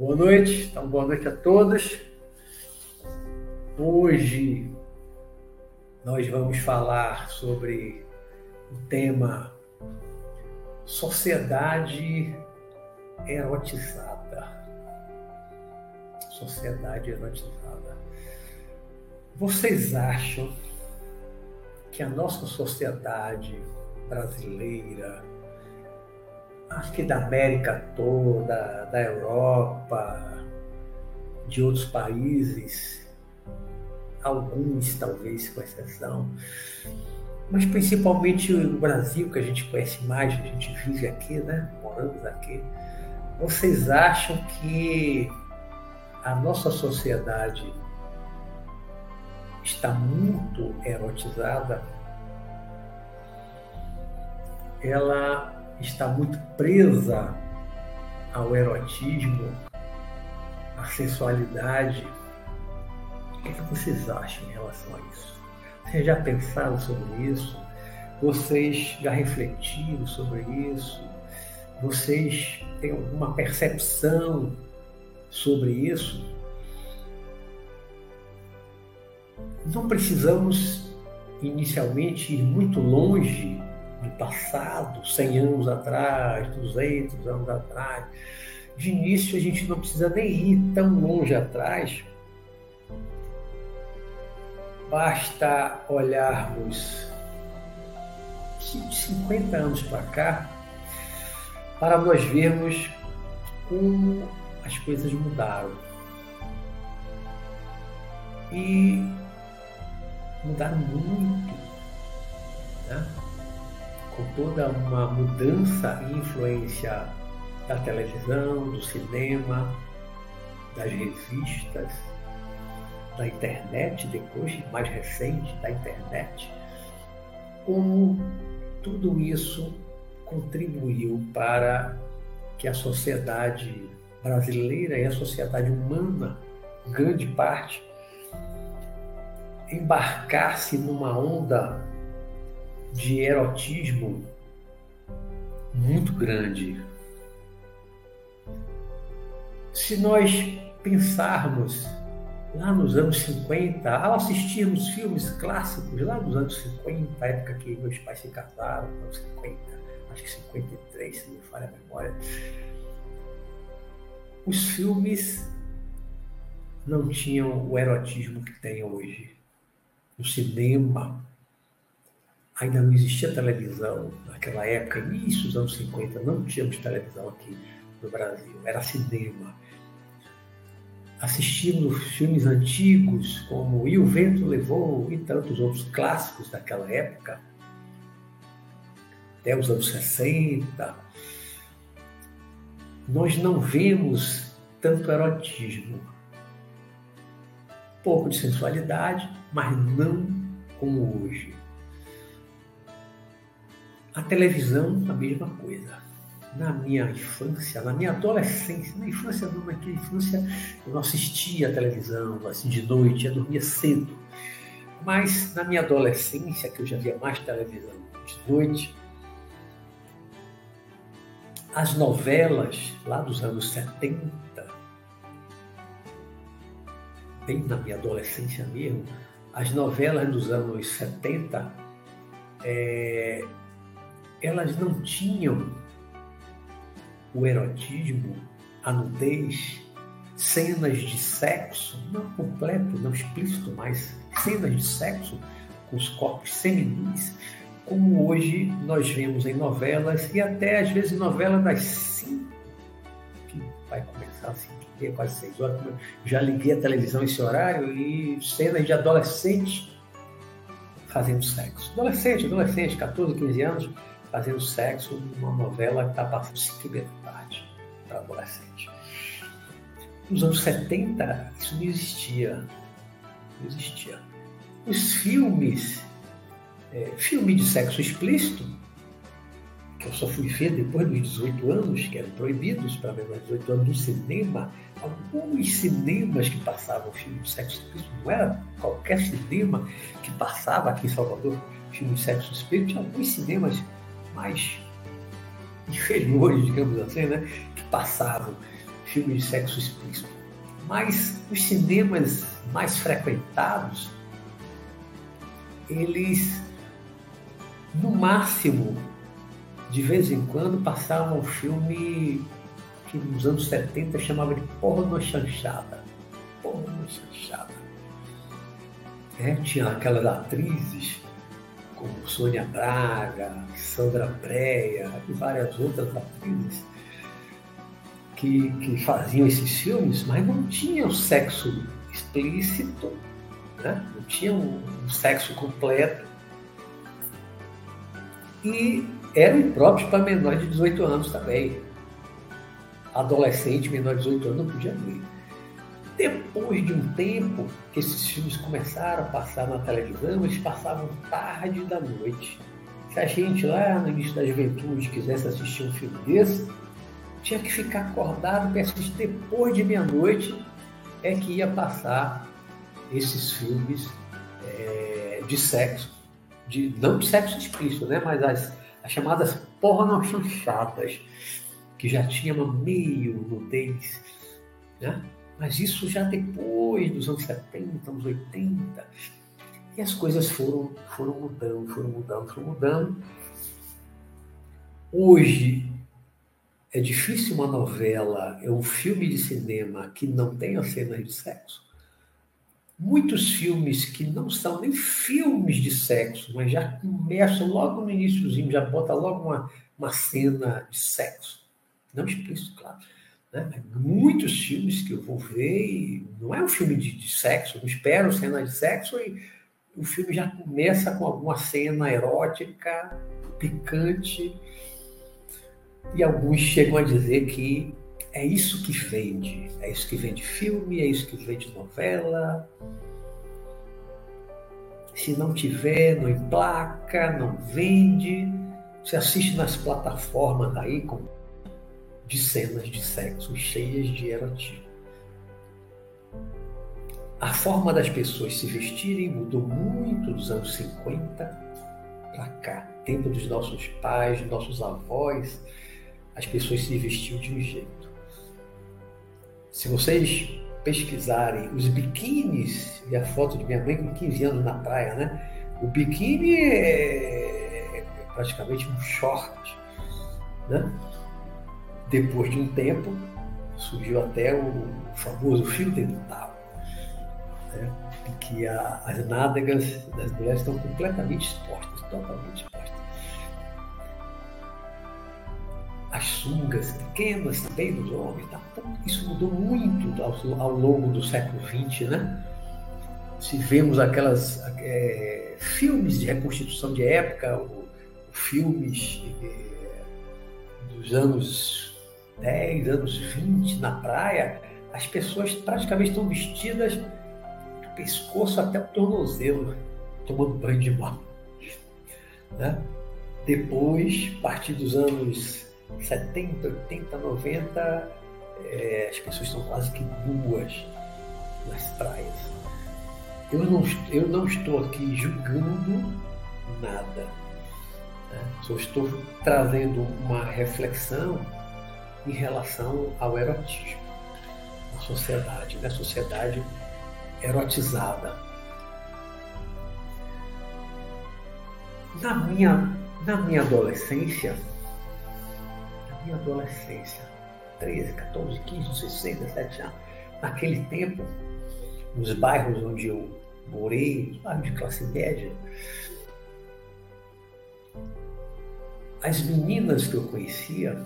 Boa noite, então boa noite a todos. Hoje nós vamos falar sobre o tema sociedade erotizada. Sociedade erotizada. Vocês acham que a nossa sociedade brasileira, acho que da América toda, da Europa, de outros países, alguns talvez com exceção, mas principalmente o Brasil, que a gente conhece mais, a gente vive aqui, né? Moramos aqui. Vocês acham que a nossa sociedade está muito erotizada? Ela está muito presa ao erotismo, à sensualidade. O que, é que vocês acham em relação a isso? Vocês já pensaram sobre isso? Vocês já refletiram sobre isso? Vocês têm alguma percepção sobre isso? Não precisamos inicialmente ir muito longe do passado, 100 anos atrás, 200 anos atrás. De início, a gente não precisa nem ir tão longe atrás. Basta olharmos de 50 anos para cá para nós vermos como as coisas mudaram. E mudaram muito. Né? com toda uma mudança e influência da televisão, do cinema, das revistas, da internet, depois, mais recente, da internet, como tudo isso contribuiu para que a sociedade brasileira e a sociedade humana, grande parte, embarcasse numa onda de erotismo muito grande. Se nós pensarmos lá nos anos 50, ao assistirmos filmes clássicos lá nos anos 50, época que meus pais se casaram, anos 50, acho que 53, se me falha a memória, os filmes não tinham o erotismo que tem hoje. O cinema ainda não existia televisão naquela época, início dos anos 50, não tínhamos televisão aqui no Brasil, era cinema. Assistimos filmes antigos como E o Vento Levou e tantos outros clássicos daquela época, até os anos 60. Nós não vemos tanto erotismo. Pouco de sensualidade, mas não como hoje. A televisão, a mesma coisa. Na minha infância, na minha adolescência, na infância não, naquela infância eu não assistia a televisão assim de noite, eu dormia cedo. Mas na minha adolescência, que eu já via mais televisão de noite, as novelas lá dos anos 70, bem na minha adolescência mesmo, as novelas dos anos 70 é, elas não tinham o erotismo, a nudez, cenas de sexo, não completo, não explícito, mas cenas de sexo com os corpos seminus, como hoje nós vemos em novelas e até às vezes novelas das cinco, que vai começar assim, é quase seis horas, já liguei a televisão esse horário e cenas de adolescentes fazendo sexo. Adolescente, adolescente, 14, 15 anos, fazendo sexo numa novela que está passando cinco tarde para adolescente. Nos anos 70, isso não existia. Não existia. Os filmes, é, filme de sexo explícito, que eu só fui ver depois dos 18 anos, que eram proibidos para menores de 18 anos no cinema, alguns cinemas que passavam filme de sexo explícito, não era qualquer cinema que passava aqui em Salvador filme de sexo explícito, tinha alguns cinemas mais inferiores, digamos assim, né, que passavam filmes de sexo explícito. Mas os cinemas mais frequentados, eles, no máximo, de vez em quando, passavam um filme que nos anos 70 chamava de porno chanchada. Porno chanchada. É, tinha aquelas atrizes como Sônia Braga, Sandra Breia e várias outras atrizes que, que faziam esses filmes, mas não tinham sexo explícito, né? não tinham um sexo completo. E eram impróprios para menores de 18 anos também. Adolescente menor de 18 anos não podia ver. Depois de um tempo que esses filmes começaram a passar na televisão, eles passavam tarde da noite. Se a gente lá no início da juventude quisesse assistir um filme desse, tinha que ficar acordado para assistir depois de meia-noite é que ia passar esses filmes é, de sexo, de, não de sexo explícito, né, mas as, as chamadas pornochanchadas, que já tinha meio nudez, né? Mas isso já depois dos anos 70, anos 80. E as coisas foram, foram mudando, foram mudando, foram mudando. Hoje é difícil uma novela, é um filme de cinema que não tenha cenas de sexo. Muitos filmes que não são nem filmes de sexo, mas já começam logo no iníciozinho, já bota logo uma, uma cena de sexo. Não explícito, claro né? Muitos filmes que eu vou ver, não é um filme de, de sexo, não espero cena de sexo e o filme já começa com alguma cena erótica, picante, e alguns chegam a dizer que é isso que vende, é isso que vende filme, é isso que vende novela. Se não tiver, não emplaca, não vende. Você assiste nas plataformas aí, como de cenas de sexo cheias de erotismo. A forma das pessoas se vestirem mudou muito dos anos 50 para cá. Tempo dos nossos pais, dos nossos avós, as pessoas se vestiam de um jeito. Se vocês pesquisarem os biquínis e a foto de minha mãe com 15 anos na praia, né? O biquíni é praticamente um short, né? Depois de um tempo, surgiu até o famoso fio dental, né? em que a, as nádegas das mulheres estão completamente expostas, totalmente As sungas pequenas também dos homens, tá? Então, isso mudou muito ao, ao, longo do século XX, né? Se vemos aquelas é, filmes de reconstituição de época, ou, filmes é, dos anos 10 anos, 20 na praia, as pessoas praticamente estão vestidas do pescoço até o tornozelo, tomando banho de mar. Né? Depois, a partir dos anos 70, 80, 90, é, as pessoas estão quase que nuas nas praias. Eu não, eu não estou aqui julgando nada. Né? Só estou trazendo uma reflexão em relação ao erotismo na sociedade, na sociedade erotizada. Na minha, na minha adolescência, minha adolescência, 13, 14, 15, 16, 17 anos, naquele tempo, nos bairros onde eu morei, bairros de classe média, as meninas que eu conhecia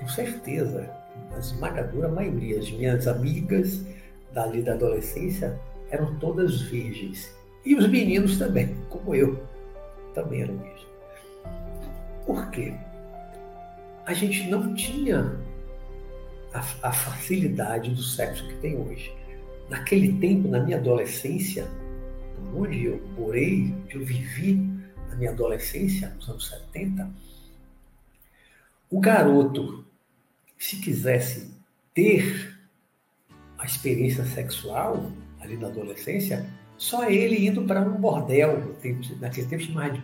tenho certeza, a esmagadora maioria, as minhas amigas dali da adolescência eram todas virgens. E os meninos também, como eu, também eram virgens. Por quê? A gente não tinha a, a facilidade do sexo que tem hoje. Naquele tempo, na minha adolescência, onde eu morei, onde eu vivi, na minha adolescência, nos anos 70, o garoto, se quisesse ter a experiência sexual ali na adolescência, só ele indo para um bordel, naquele tempo chamava de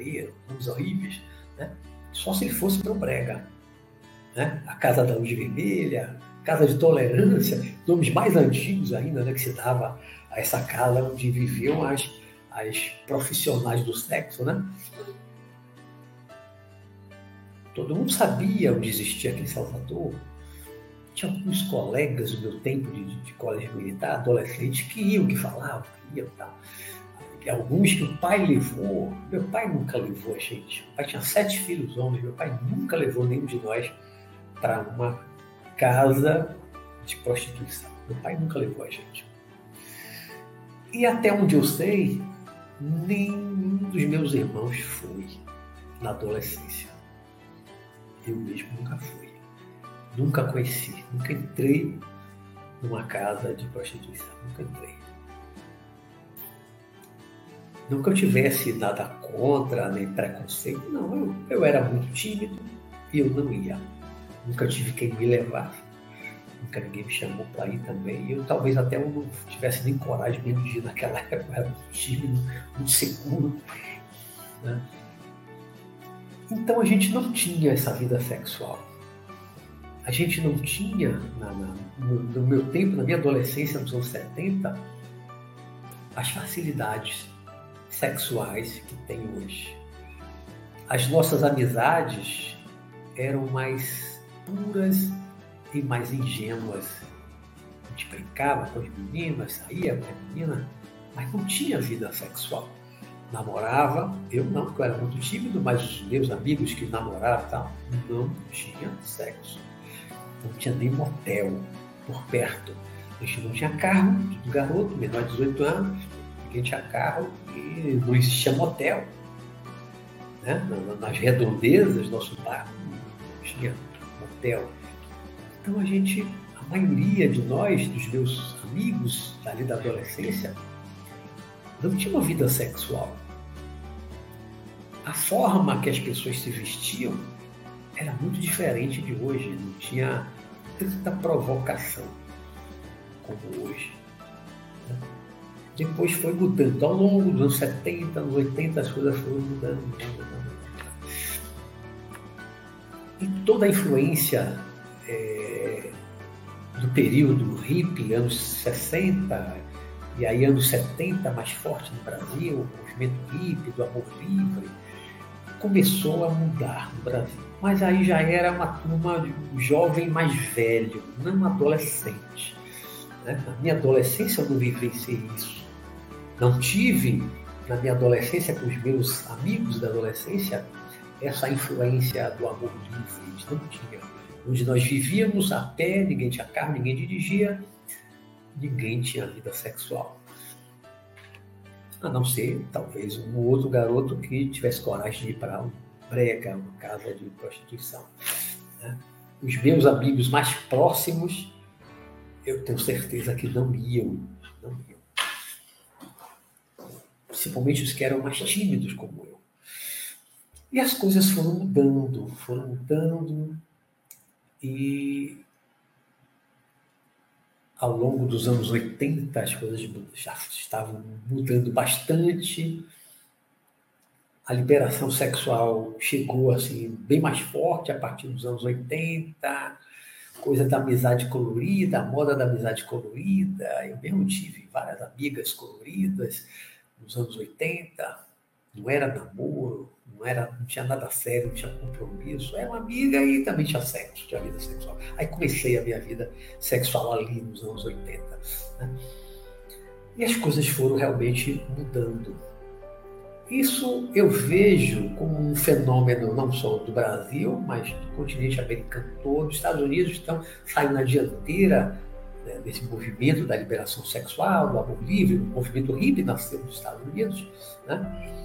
brega, uns horríveis, né? só se ele fosse para o brega. Né? A Casa da Luz Vermelha, Casa de Tolerância, nomes mais antigos ainda, né? que se dava a essa casa onde viviam as, as profissionais do sexo. Né? Todo mundo sabia onde existia aqui em Salvador, tinha alguns colegas do meu tempo de, de colégio militar, adolescentes, que iam, que falavam, que iam e tal. Alguns que o pai levou, meu pai nunca levou a gente. O pai tinha sete filhos homens, meu pai nunca levou nenhum de nós para uma casa de prostituição. Meu pai nunca levou a gente. E até onde eu sei, nenhum dos meus irmãos foi na adolescência. Eu mesmo nunca fui. Nunca conheci, nunca entrei numa casa de prostituição, nunca entrei. Nunca eu tivesse nada contra, nem preconceito, não. Eu, eu era muito tímido e eu não ia. Nunca tive quem me levasse. Nunca ninguém me chamou para ir também. E eu talvez até eu não tivesse nem coragem mesmo de ir naquela época. Eu era muito tímido, muito seguro. Né? Então a gente não tinha essa vida sexual a gente não tinha, na, na, no, no, meu tempo, na minha adolescência, nos anos 70, as facilidades sexuais que tem hoje. As nossas amizades eram mais puras e mais ingênuas. A gente brincava com as meninas, saía com a menina, mas não tinha vida sexual. Namorava, eu não, porque eu era muito tímido, mas os meus amigos que namoravam tal, não tinha sexo não tinha nem motel por perto. A gente não tinha carro, garoto, menor de 18 anos, ninguém tinha carro e não existia motel. Né? Nas redondezas, nosso bairro não tinha motel. Então a gente, a maioria de nós, dos meus amigos ali da adolescência, não tinha uma vida sexual. A forma que as pessoas se vestiam era muito diferente de hoje, não tinha tanta provocação como hoje. Depois foi mudando. Ao longo dos anos 70, anos 80, as coisas foram mudando. E toda a influência é, do período hippie, anos 60, e aí anos 70 mais forte no Brasil, o movimento hippie, do amor livre, começou a mudar no Brasil. Mas aí já era uma turma um jovem mais velho, não adolescente. Né? Na minha adolescência eu não vivenciei isso. Não tive, na minha adolescência, com os meus amigos da adolescência, essa influência do amor livre. não tinha. Onde nós vivíamos a pé, ninguém tinha carro, ninguém dirigia, ninguém tinha vida sexual a não ser talvez um outro garoto que tivesse coragem de ir para um brega, uma casa de prostituição. Né? Os meus amigos mais próximos, eu tenho certeza que não iam, não iam. Principalmente os que eram mais tímidos como eu. E as coisas foram mudando, foram mudando, e ao longo dos anos 80 as coisas já estavam mudando bastante. A liberação sexual chegou assim bem mais forte a partir dos anos 80, coisa da amizade colorida, a moda da amizade colorida. Eu mesmo tive várias amigas coloridas nos anos 80, não era namoro, não, era, não tinha nada sério, não tinha compromisso. Era uma amiga e também tinha sexo, tinha vida sexual. Aí comecei a minha vida sexual ali nos anos 80. Né? E as coisas foram realmente mudando. Isso eu vejo como um fenômeno não só do Brasil, mas do continente americano todo. Os Estados Unidos estão saindo na dianteira desse movimento da liberação sexual, do amor livre, o movimento hippie nasceu nos Estados Unidos. Né?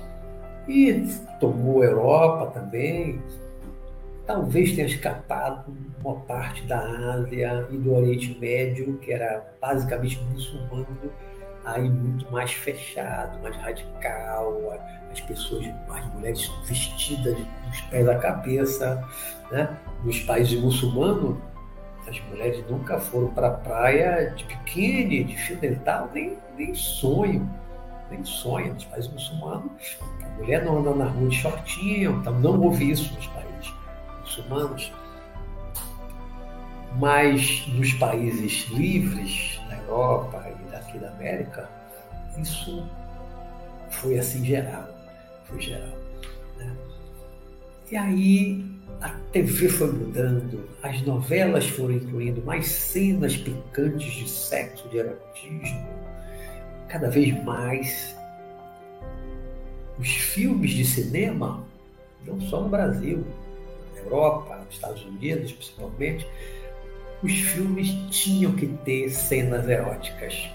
E tomou a Europa também. Talvez tenha escapado uma parte da Ásia e do Oriente Médio, que era basicamente muçulmano, aí muito mais fechado, mais radical, as pessoas, as mulheres vestidas dos pés à cabeça. Né? Nos países muçulmanos, as mulheres nunca foram para a praia de biquíni, de fio dental, nem, nem sonho. Nem sonho. Nos países muçulmanos, a mulher não anda na rua de shortinho, então não houve isso nos países muçulmanos. Mas nos países livres, da Europa e daqui da América, isso foi assim geral. Foi geral. Né? E aí a TV foi mudando, as novelas foram incluindo mais cenas picantes de sexo, de erotismo, cada vez mais. Os filmes de cinema, não só no Brasil, na Europa, nos Estados Unidos principalmente, os filmes tinham que ter cenas eróticas,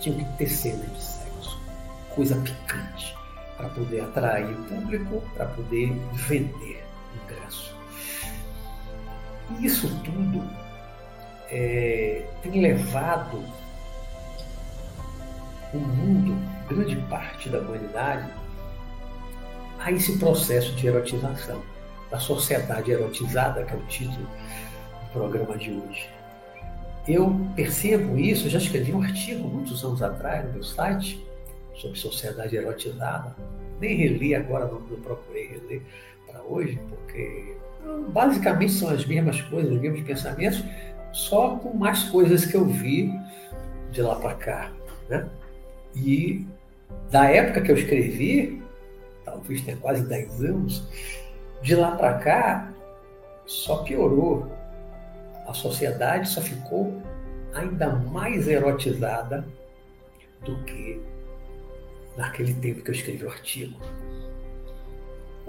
tinham que ter cenas de sexo, coisa picante, para poder atrair o público, para poder vender ingresso. Isso tudo é, tem levado o mundo, grande parte da humanidade, a esse processo de erotização, da sociedade erotizada, que é o título do programa de hoje. Eu percebo isso, já escrevi um artigo muitos anos atrás no meu site sobre sociedade erotizada. Nem reli agora, não, não procurei reler para hoje, porque basicamente são as mesmas coisas, os mesmos pensamentos, só com mais coisas que eu vi de lá para cá. Né? E da época que eu escrevi, talvez tenha quase 10 anos, de lá para cá só piorou. A sociedade só ficou ainda mais erotizada do que naquele tempo que eu escrevi o artigo.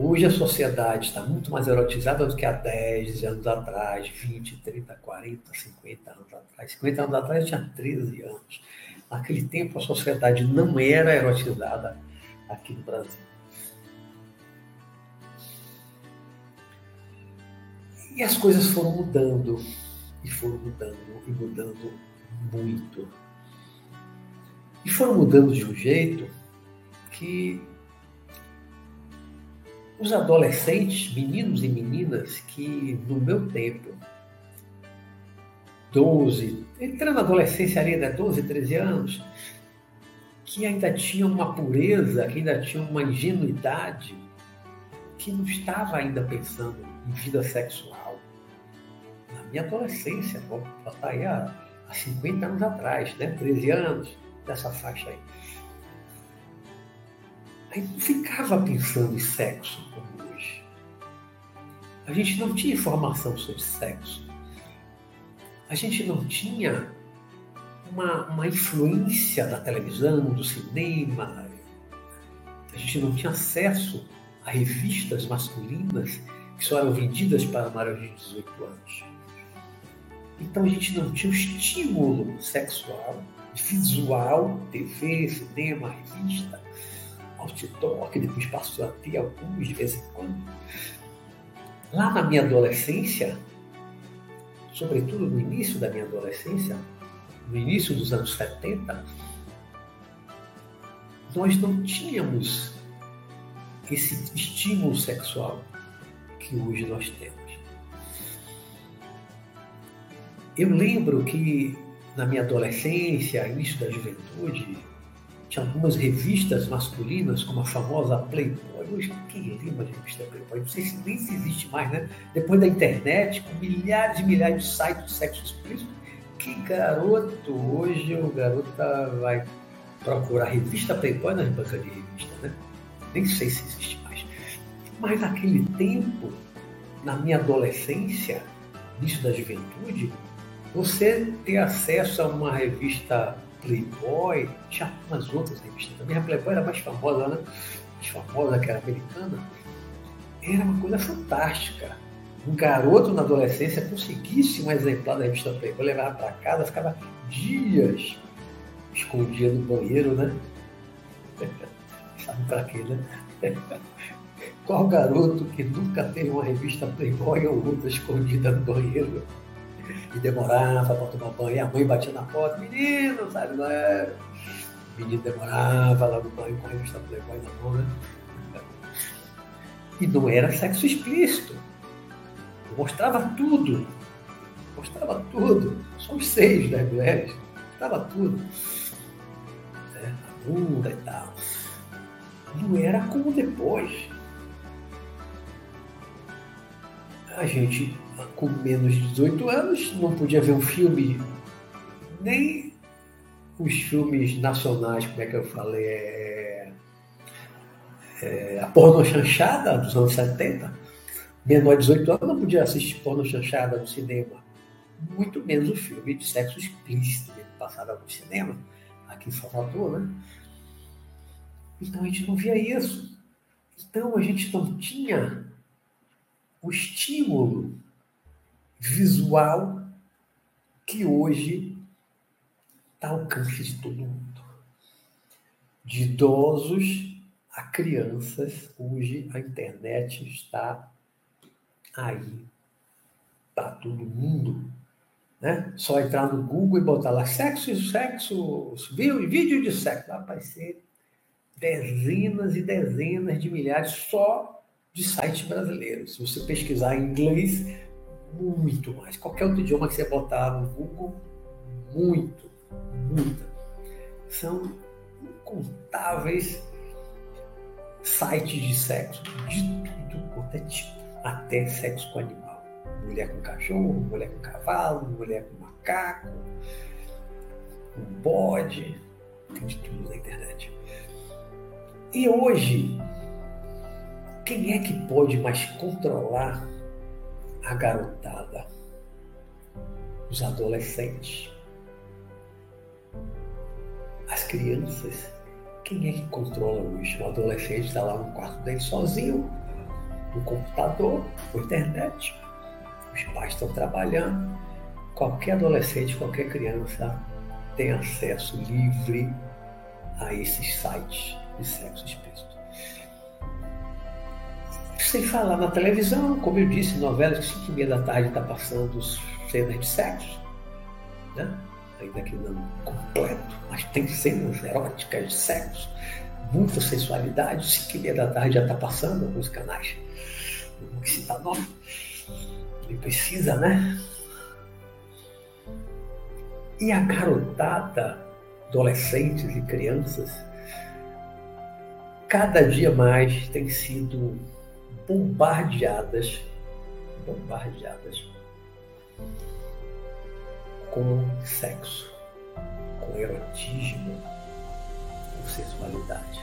Hoje a sociedade está muito mais erotizada do que há 10 anos atrás, 20, 30, 40, 50 anos atrás. 50 anos atrás eu tinha 13 anos. Naquele tempo a sociedade não era erotizada aqui no Brasil. E as coisas foram mudando, e foram mudando, e mudando muito. E foram mudando de um jeito que os adolescentes, meninos e meninas que no meu tempo, 12, entrando na adolescência ali, né, 12, 13 anos, que ainda tinham uma pureza, que ainda tinham uma ingenuidade, que não estava ainda pensando em vida sexual. Na minha adolescência, vou botar aí há, há 50 anos atrás, né, 13 anos, dessa faixa aí. Aí não ficava pensando em sexo como hoje. A gente não tinha informação sobre sexo. A gente não tinha uma, uma influência da televisão, do cinema. A gente não tinha acesso a revistas masculinas que só eram vendidas para maiores de 18 anos. Então a gente não tinha o estímulo sexual, visual, TV, cinema, revista, outdoor, que depois passou a ter alguns de vez em quando. Lá na minha adolescência, sobretudo no início da minha adolescência, no início dos anos 70, nós não tínhamos esse estímulo sexual que hoje nós temos. Eu lembro que na minha adolescência, início da juventude, tinha algumas revistas masculinas, como a famosa Playboy. Hoje, quem lembra de revista Playboy? Não sei se nem se existe mais, né? Depois da internet, com milhares e milhares de sites de sexo explícito, que garoto, hoje o garoto vai procurar revista Playboy nas bancas de revista, né? Nem sei se existe mais. Mas naquele tempo, na minha adolescência, início da juventude, você ter acesso a uma revista Playboy, tinha algumas outras revistas também. A Playboy era mais famosa, né? Mais famosa que era americana. Era uma coisa fantástica. Um garoto na adolescência conseguisse um exemplar da revista Playboy, levava para casa, ficava dias escondido no banheiro, né? Sabe para quê, né? Qual garoto que nunca teve uma revista Playboy ou outra escondida no banheiro? E demorava para tomar banho. E a mãe batia na porta, menino, sabe? Não é? menino demorava lá no banho com a revista Playboy na mão, né? E não era sexo explícito. Mostrava tudo. Mostrava tudo. Só os seis das mulheres. Mostrava tudo. É, a bunda e tal. Não era como depois. A gente, com menos de 18 anos, não podia ver um filme, nem os filmes nacionais, como é que eu falei, é, é, a porno chanchada dos anos 70, menor de 18 anos não podia assistir porno chanchada no cinema. Muito menos o filme de sexo explícito que passava no cinema, aqui em Salvador, né? Então a gente não via isso. Então a gente não tinha o estímulo visual que hoje está ao alcance de todo mundo. De idosos a crianças, hoje a internet está aí para todo mundo. Né? Só entrar no Google e botar lá sexo, sexo, vídeo de sexo, vai aparecer dezenas e dezenas de milhares só de sites brasileiros. Se você pesquisar em inglês, muito mais. Qualquer outro idioma que você botar no Google, muito, muita. São incontáveis sites de sexo, de tudo quanto é tipo, até sexo com animal. Mulher com cachorro, mulher com cavalo, mulher com macaco, com bode, tem de tudo na internet. E hoje, quem é que pode mais controlar a garotada? Os adolescentes. As crianças. Quem é que controla hoje? O adolescente está lá no quarto dele sozinho, no computador, na internet. Os pais estão trabalhando. Qualquer adolescente, qualquer criança tem acesso livre a esses sites de sexo explícito. Sem falar na televisão, como eu disse, novelas que 5 e meia da tarde está passando cenas de sexo, né? ainda que não completo, mas tem cenas eróticas de sexo, muita sensualidade, 5 e meia da tarde já está passando alguns canais. Não vou citar nome. Ele precisa, né? E a garotada, adolescentes e crianças, cada dia mais têm sido bombardeadas, bombardeadas com sexo, com erotismo, com sexualidade.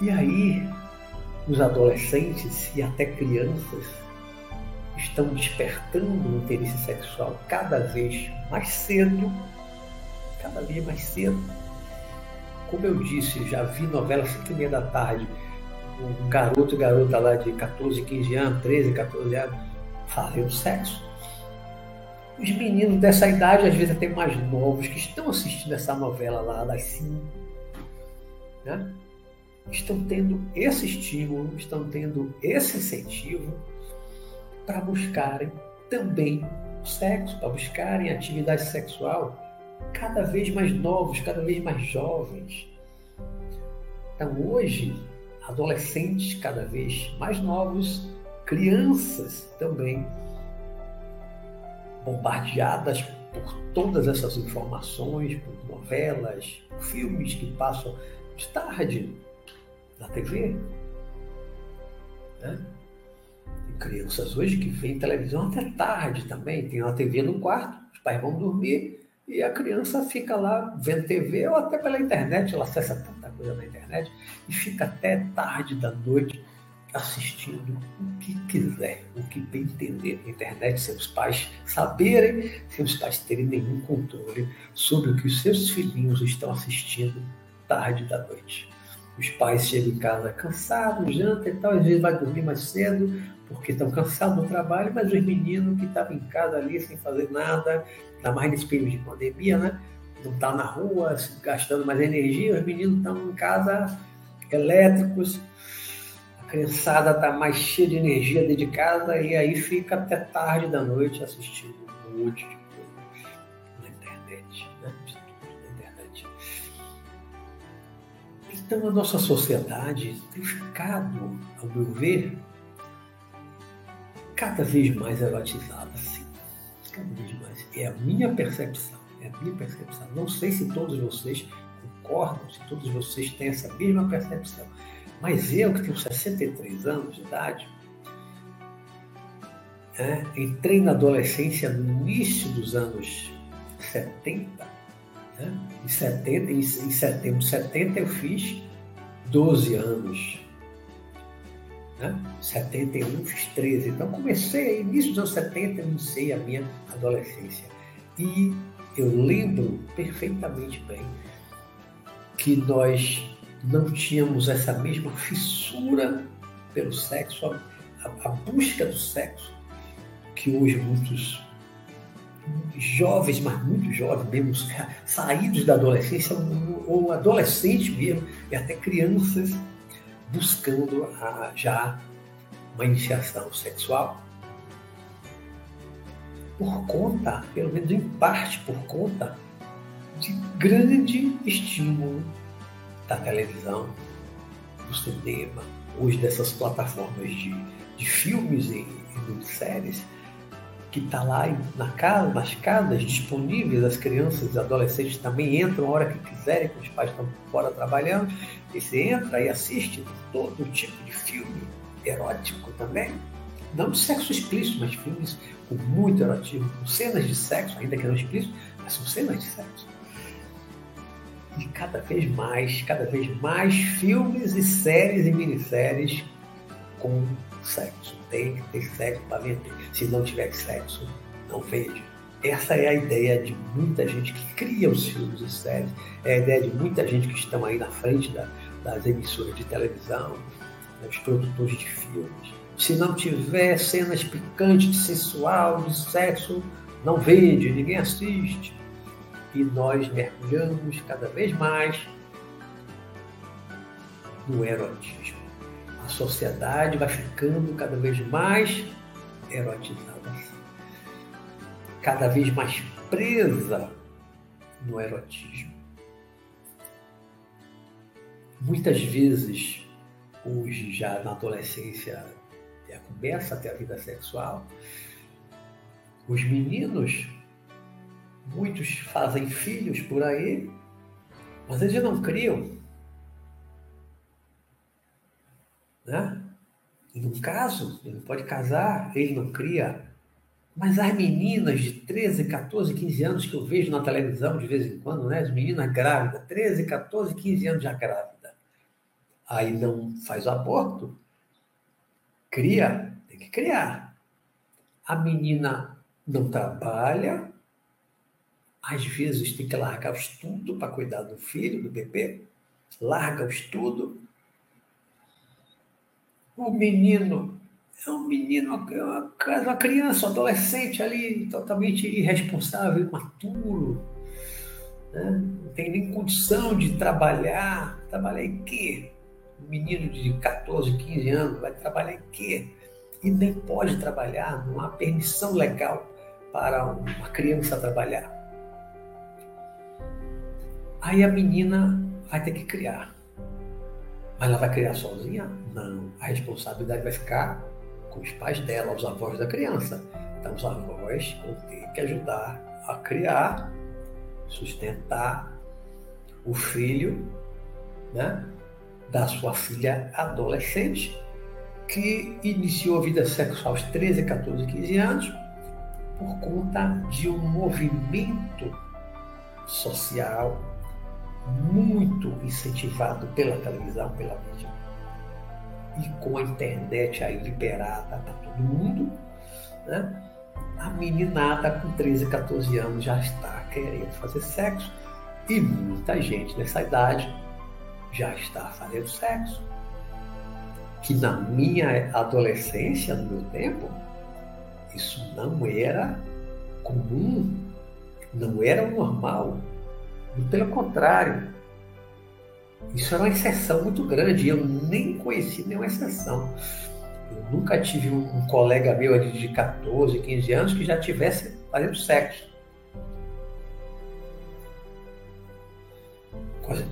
E aí, os adolescentes e até crianças estão despertando o interesse sexual cada vez mais cedo, cada vez mais cedo como eu disse, já vi novela 5 e meia da tarde, um garoto e garota lá de 14, 15 anos, 13, 14 anos, fazendo sexo. Os meninos dessa idade, às vezes até mais novos, que estão assistindo essa novela lá das 5, né? estão tendo esse estímulo, estão tendo esse incentivo para buscarem também sexo, para buscarem atividade sexual cada vez mais novos, cada vez mais jovens. Então, hoje, adolescentes cada vez mais novos, crianças também, bombardeadas por todas essas informações, por novelas, filmes que passam de tarde na TV. Né? Tem crianças hoje que veem televisão até tarde também, tem uma TV no quarto, os pais vão dormir, e a criança fica lá vendo TV ou até pela internet, ela acessa coisa na internet e fica até tarde da noite assistindo o que quiser, o que bem entender na internet, sem os pais saberem, sem os pais terem nenhum controle sobre o que os seus filhinhos estão assistindo tarde da noite. Os pais chegam em casa cansados, janta e tal, às vezes vai dormir mais cedo, porque estão cansados do trabalho, mas os meninos que estavam em casa ali sem fazer nada, ainda mais nesse período de pandemia, né? Não está na rua gastando mais energia, os meninos estão em casa elétricos, a criançada está mais cheia de energia dentro de casa e aí fica até tarde da noite assistindo um monte de na internet, né? Na internet. Então a nossa sociedade tem ficado, ao meu ver, cada vez mais erotizada, sim. Cada vez mais. É a minha percepção, é a minha percepção. Não sei se todos vocês concordam, se todos vocês têm essa mesma percepção. Mas eu, que tenho 63 anos de idade, né, entrei na adolescência no início dos anos 70. Né? Em, 70 em, em setembro de 70 eu fiz 12 anos. Né? 71 fiz 13. Então comecei, início dos anos 70, iniciei a minha adolescência. E eu lembro perfeitamente bem que nós não tínhamos essa mesma fissura pelo sexo, a, a busca do sexo, que hoje muitos jovens, mas muito jovens mesmo, saídos da adolescência, ou adolescentes mesmo, e até crianças, buscando a, já uma iniciação sexual. Por conta, pelo menos em parte por conta, de grande estímulo da televisão, do cinema, hoje dessas plataformas de, de filmes e, e de séries, que está lá na casa, nas casas disponíveis, as crianças e adolescentes também entram a hora que quiserem, que os pais estão fora trabalhando, e você entra e assiste todo tipo de filme erótico também. Não sexo explícito, mas filmes com muito erotismo, com cenas de sexo, ainda que não explícito, mas são cenas de sexo. E cada vez mais, cada vez mais filmes e séries e minisséries com sexo. Tem que ter sexo para vender. Se não tiver sexo, não vende. Essa é a ideia de muita gente que cria os filmes e séries, é a ideia de muita gente que estão aí na frente da, das emissoras de televisão, os produtores de filmes. Se não tiver cenas picantes, de sensual, de sexo, não vende, ninguém assiste. E nós mergulhamos cada vez mais no erotismo sociedade vai ficando cada vez mais erotizada, cada vez mais presa no erotismo. Muitas vezes, hoje, já na adolescência, começa até a vida sexual, os meninos, muitos fazem filhos por aí, mas eles não criam Né? E no caso, ele pode casar, ele não cria. Mas as meninas de 13, 14, 15 anos que eu vejo na televisão de vez em quando, né? As meninas grávidas, 13, 14, 15 anos já grávida. Aí não faz o aborto, cria, tem que criar. A menina não trabalha, às vezes tem que largar o estudo para cuidar do filho, do bebê, larga o estudo, o menino é um menino, uma, uma criança, um adolescente ali, totalmente irresponsável, imaturo, né? não tem nem condição de trabalhar. Trabalhar em quê? Um menino de 14, 15 anos vai trabalhar em quê? E nem pode trabalhar, não há permissão legal para uma criança trabalhar. Aí a menina vai ter que criar. Mas ela vai criar sozinha? Não. A responsabilidade vai ficar com os pais dela, os avós da criança. Então, os avós vão ter que ajudar a criar, sustentar o filho né, da sua filha adolescente, que iniciou a vida sexual aos 13, 14, 15 anos, por conta de um movimento social muito incentivado pela televisão, pela mídia. E com a internet aí liberada para todo mundo, né? a meninada com 13, 14 anos já está querendo fazer sexo e muita gente nessa idade já está fazendo sexo. Que na minha adolescência, no meu tempo, isso não era comum, não era normal. E pelo contrário, isso era uma exceção muito grande. Eu nem conheci nenhuma exceção. Eu nunca tive um, um colega meu de 14, 15 anos que já tivesse fazendo sexo.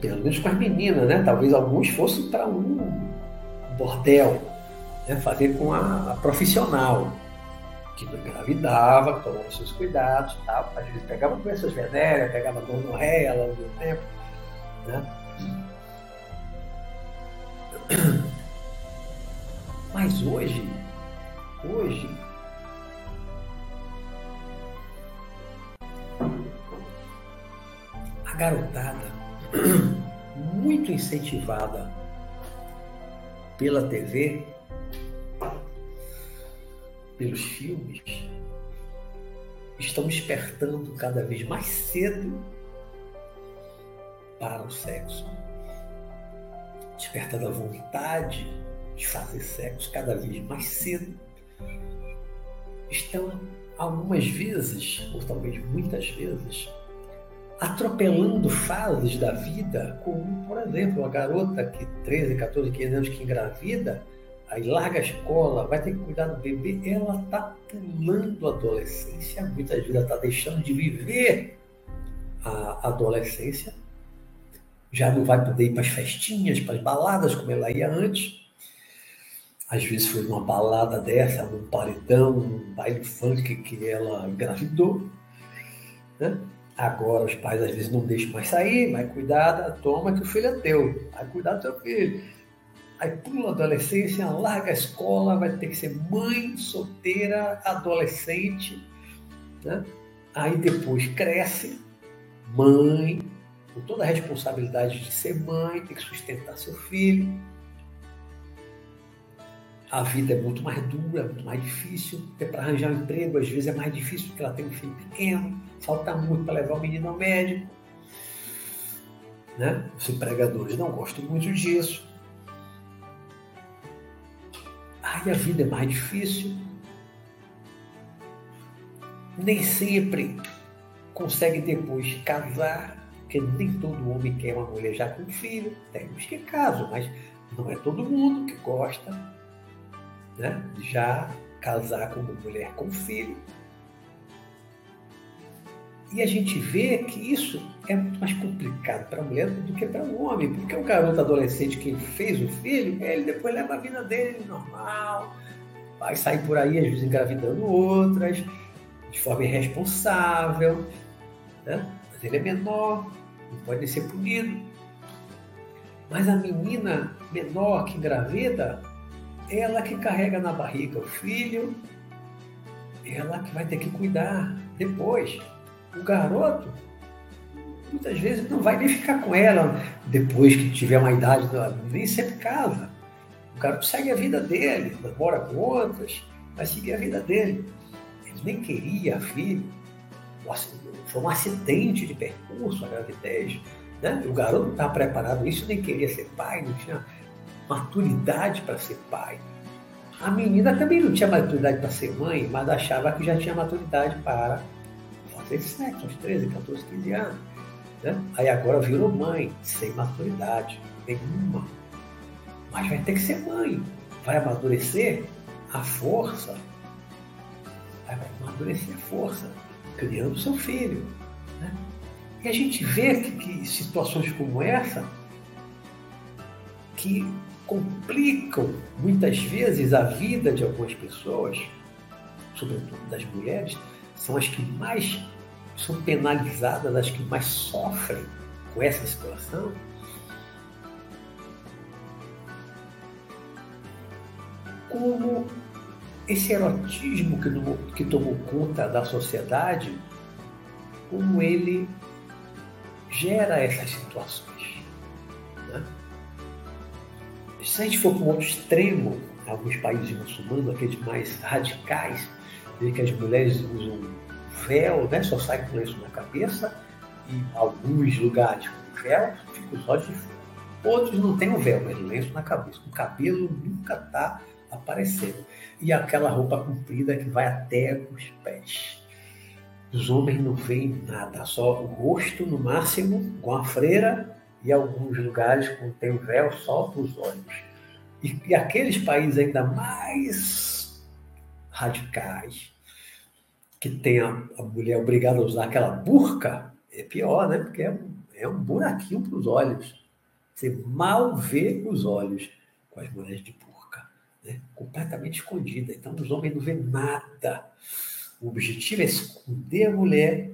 Pelo menos com as meninas, né? Talvez alguns fossem para um bordel, né? fazer com a, a, profissional, que não engravidava, tomava seus cuidados, tal. às vezes pegava doenças venéreas, pegava gonorreia ao longo do tempo. Né? Mas hoje, hoje, a garotada, muito incentivada pela TV, pelos filmes, estão despertando cada vez mais cedo para o sexo. Despertando a vontade de fazer sexo cada vez mais cedo. Estão algumas vezes, ou talvez muitas vezes, atropelando fases da vida, como, por exemplo, a garota que 13, 14, 15 anos que engravida, aí larga a escola, vai ter que cuidar do bebê, ela está pulando a adolescência, muitas vezes está deixando de viver a adolescência, já não vai poder ir para as festinhas, para as baladas como ela ia antes. Às vezes foi numa balada dessa, num paredão, num baile funk que ela engravidou. Né? Agora os pais às vezes não deixam mais sair, vai cuidar, toma que o filho é teu, vai cuidar do teu filho. Aí pula a adolescência, larga a escola, vai ter que ser mãe, solteira, adolescente. Né? Aí depois cresce, mãe, com toda a responsabilidade de ser mãe, tem que sustentar seu filho. A vida é muito mais dura, muito mais difícil. Até para arranjar um emprego, às vezes é mais difícil porque ela tem um filho pequeno falta muito para levar o menino ao médico. Né? Os empregadores não gostam muito disso. Aí a vida é mais difícil. Nem sempre consegue depois casar, porque nem todo homem quer uma mulher já com filho. Tem uns que casam, mas não é todo mundo que gosta né? já casar com uma mulher com filho. E a gente vê que isso é muito mais complicado para a mulher do que para o homem, porque o garoto adolescente que fez o filho, ele depois leva a vida dele normal, vai sair por aí, às vezes engravidando outras, de forma irresponsável, né? mas ele é menor, não pode ser punido. Mas a menina menor que engravida, ela que carrega na barriga o filho, ela que vai ter que cuidar depois o garoto muitas vezes não vai nem ficar com ela depois que tiver uma idade, nem sempre casa. O garoto segue a vida dele, mora com outras, vai seguir a vida dele. Ele nem queria filho. Foi um acidente de percurso a gravidez. Né? O garoto não estava preparado, isso nem queria ser pai, não tinha maturidade para ser pai. A menina também não tinha maturidade para ser mãe, mas achava que já tinha maturidade para fez sexo aos 13, 14, 15 anos. Né? Aí agora virou mãe, sem maturidade nenhuma. Mas vai ter que ser mãe. Vai amadurecer a força. Vai amadurecer a força, criando seu filho. Né? E a gente vê que, que situações como essa que complicam muitas vezes a vida de algumas pessoas, sobretudo das mulheres, são as que mais são penalizadas, as que mais sofrem com essa situação, como esse erotismo que, tomou, que tomou conta da sociedade, como ele gera essas situações. Né? Se a gente for para um outro extremo, alguns países muçulmanos, aqueles mais radicais, em que as mulheres usam véu, né? Só sai com lenço na cabeça e alguns lugares com véu, fica os olhos de fora. Outros não tem o véu, mas lenço na cabeça. O cabelo nunca está aparecendo. E aquela roupa comprida que vai até os pés. Os homens não veem nada, só o rosto no máximo, com a freira, e alguns lugares com tem o véu só para os olhos. E, e aqueles países ainda mais radicais, que tem a, a mulher obrigada a usar aquela burca, é pior, né? Porque é, é um buraquinho para os olhos. Você mal vê os olhos com as mulheres de burca, né? completamente escondida. Então os homens não vêem nada. O objetivo é esconder a mulher.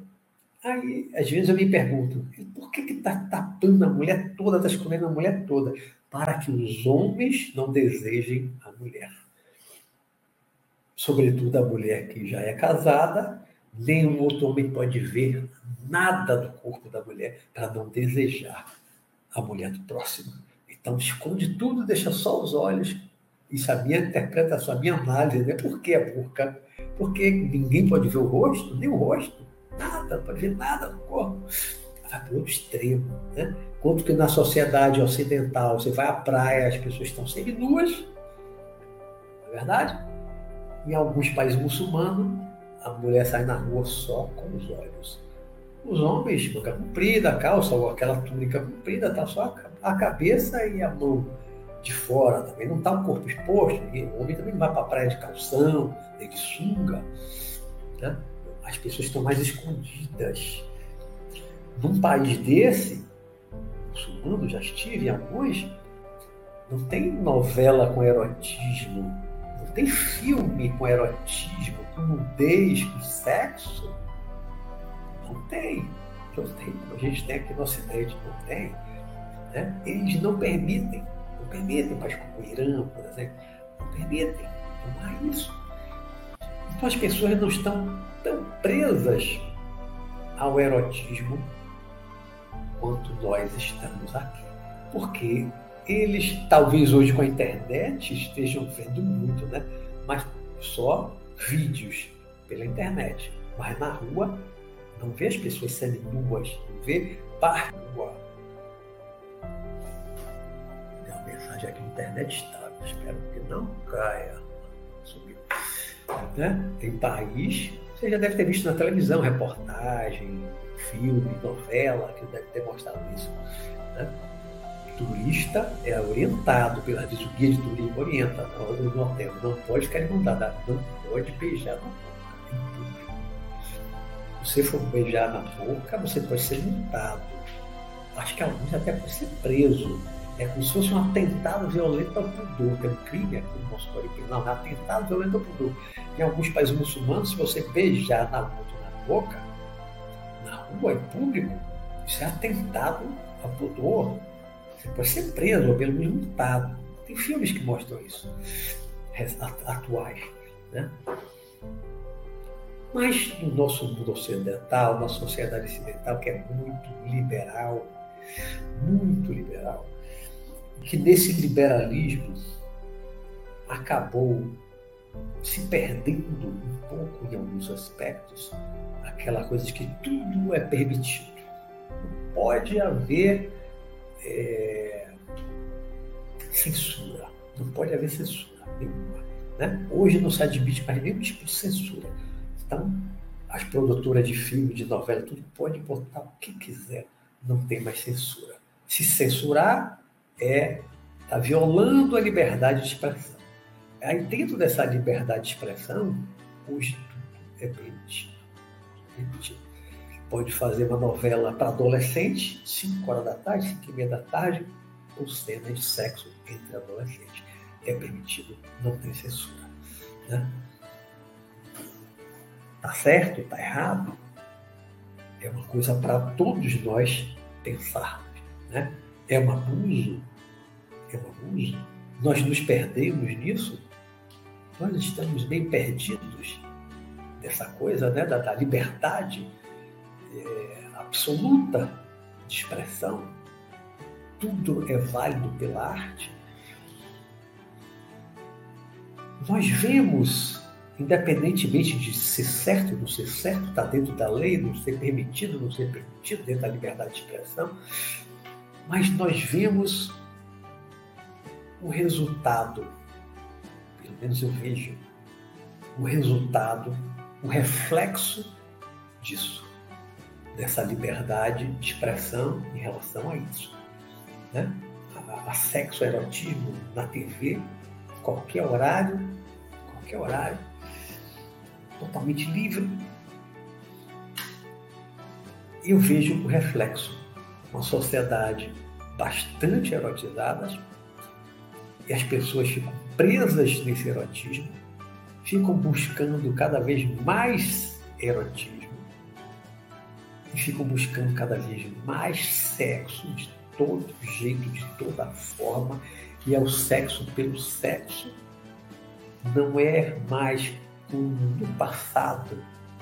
Aí, às vezes, eu me pergunto, por que está tapando a mulher toda, está escondendo a mulher toda? Para que os homens não desejem a mulher. Sobretudo a mulher que já é casada, nenhum outro homem pode ver nada do corpo da mulher para não desejar a mulher do próximo. Então, esconde tudo, deixa só os olhos. Isso é a minha interpretação, a minha análise. Né? Por que a burca? Porque ninguém pode ver o rosto, nem o rosto, nada, não pode ver nada no corpo. Vai para o extremo. Né? Quanto que na sociedade ocidental você vai à praia, as pessoas estão seminuas, não é verdade? Em alguns países muçulmanos, a mulher sai na rua só com os olhos. Os homens, manga comprida, calça ou aquela túnica comprida, tá só a cabeça e a mão de fora também. Não está o corpo exposto. O homem também não vai para a praia de calção, nem de sunga. Né? As pessoas estão mais escondidas. Num país desse, muçulmano, já estive em alguns, não tem novela com erotismo, tem filme com erotismo, com nudez, com sexo. Não tem. Não tem. A gente tem aqui no Ocidente, não tem. Né? Eles não permitem. Não permitem, mas como o Irã, por exemplo, não permitem. Não há isso. Então as pessoas não estão tão presas ao erotismo quanto nós estamos aqui. Porque eles, talvez hoje com a internet, estejam vendo muito, né? Mas só vídeos pela internet. Mas na rua, não vê as pessoas sendo nuas, não vê parte nua. Tem uma mensagem aqui na internet estável, espero que não caia. Subiu. Né? Tem país, você já deve ter visto na televisão, reportagem, filme, novela, que deve ter mostrado isso. Né? Turista é orientado pela diz o guia de turismo orienta do hotel, não pode ficar inundado, não pode beijar na boca. Se você for beijar na boca, você pode ser multado. Acho que alguns até pode ser preso. É como se fosse um atentado violento ao pudor. Tem um crime aqui no nosso Código Penal, é um atentado violento ao pudor. Em alguns países muçulmanos, se você beijar na, na boca, na rua, em público, isso é atentado ao pudor pode ser preso ou pelo menos multado. Tem filmes que mostram isso, atuais. Né? Mas no nosso mundo ocidental, na sociedade ocidental, que é muito liberal, muito liberal, que nesse liberalismo acabou se perdendo um pouco em alguns aspectos, aquela coisa de que tudo é permitido. Não pode haver é, censura. Não pode haver censura nenhuma. Né? Hoje não se admite mais nenhum tipo de censura. Então, as produtoras de filme, de novela, tudo pode botar o que quiser. Não tem mais censura. Se censurar é tá violando a liberdade de expressão. Aí dentro dessa liberdade de expressão, hoje tudo é permitido. permitido pode fazer uma novela para adolescente, 5 horas da tarde, 5 e meia da tarde, com cenas de sexo entre adolescentes. É permitido, não tem censura. Né? Tá certo? Tá errado? É uma coisa para todos nós pensarmos. Né? É um abuso? É um abuso? Nós nos perdemos nisso? Nós estamos bem perdidos dessa coisa né? da, da liberdade é, absoluta de expressão, tudo é válido pela arte, nós vemos, independentemente de ser certo ou não ser certo, está dentro da lei, não ser permitido, não ser permitido, dentro da liberdade de expressão, mas nós vemos o resultado, pelo menos eu vejo, o resultado, o reflexo disso dessa liberdade de expressão em relação a isso. Né? A, a sexo erotismo na TV, qualquer horário, qualquer horário, totalmente livre. Eu vejo o reflexo uma sociedade bastante erotizada e as pessoas ficam presas nesse erotismo, ficam buscando cada vez mais erotismo e ficam buscando cada vez mais sexo de todo jeito, de toda forma, e é o sexo pelo sexo. Não é mais como no passado,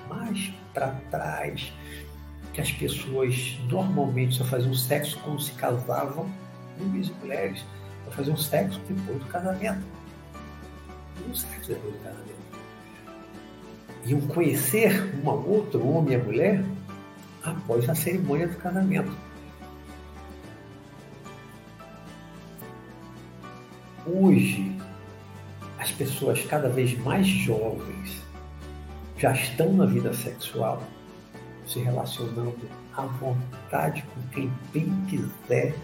mais para trás, que as pessoas normalmente só faziam sexo quando se casavam, homens e mulheres, só faziam sexo depois do casamento. Não sexo depois do casamento. Iam conhecer um outro, homem e mulher, após a cerimônia do casamento. Hoje, as pessoas cada vez mais jovens já estão na vida sexual, se relacionando à vontade com quem bem quiser,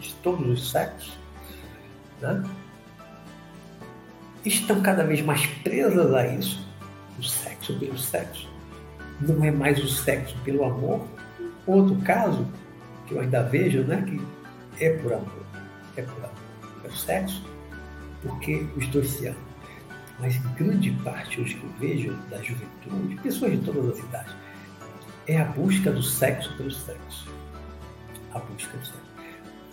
de todos os sexos, né? estão cada vez mais presas a isso, o sexo pelo sexo. Não é mais o sexo pelo amor. Outro caso, que eu ainda vejo, né, que é por amor. É por amor. É o sexo porque os dois se amam. Mas grande parte hoje que eu vejo da juventude, pessoas de todas as idades, é a busca do sexo pelo sexo. A busca do sexo.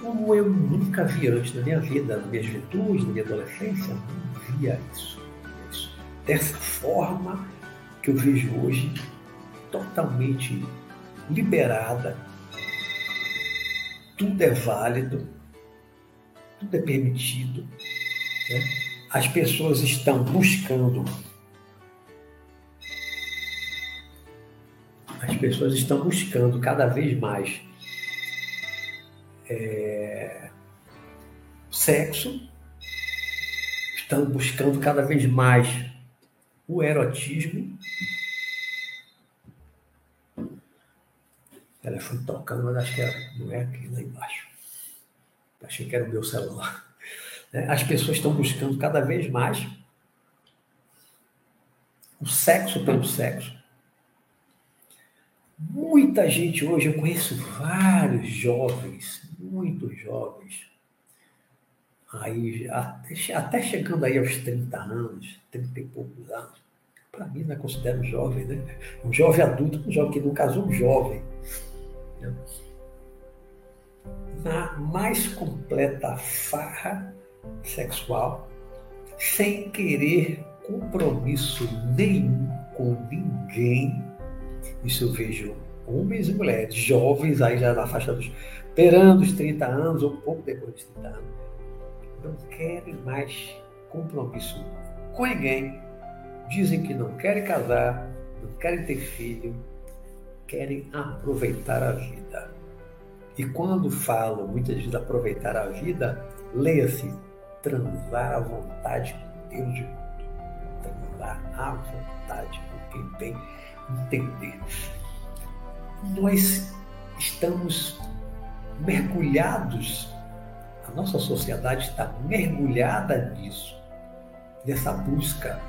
Como eu nunca vi antes na minha vida, na minha juventude, na minha adolescência, não via isso. isso. Dessa forma que eu vejo hoje, totalmente liberada, tudo é válido, tudo é permitido. Né? As pessoas estão buscando as pessoas estão buscando cada vez mais é, sexo, estão buscando cada vez mais o erotismo. Telefone tocando, mas acho que é, não é aqui lá embaixo. Achei que era o meu celular. Né? As pessoas estão buscando cada vez mais o sexo pelo sexo. Muita gente hoje, eu conheço vários jovens, muitos jovens, aí até, até chegando aí aos 30 anos, 30 e poucos anos. Para mim, não é considero jovem, né? Um jovem adulto, um jovem que não casou, um jovem. Né? Na mais completa farra sexual, sem querer compromisso nenhum com ninguém isso eu vejo homens e mulheres, jovens aí já na faixa dos perando os 30 anos ou um pouco depois dos 30 anos, não querem mais compromisso com ninguém. Dizem que não querem casar, não querem ter filho, querem aproveitar a vida. E quando falo muitas vezes aproveitar a vida, leia-se transar à vontade com Deus de mundo. Transar à vontade com quem tem entender. Nós estamos mergulhados, a nossa sociedade está mergulhada nisso, nessa busca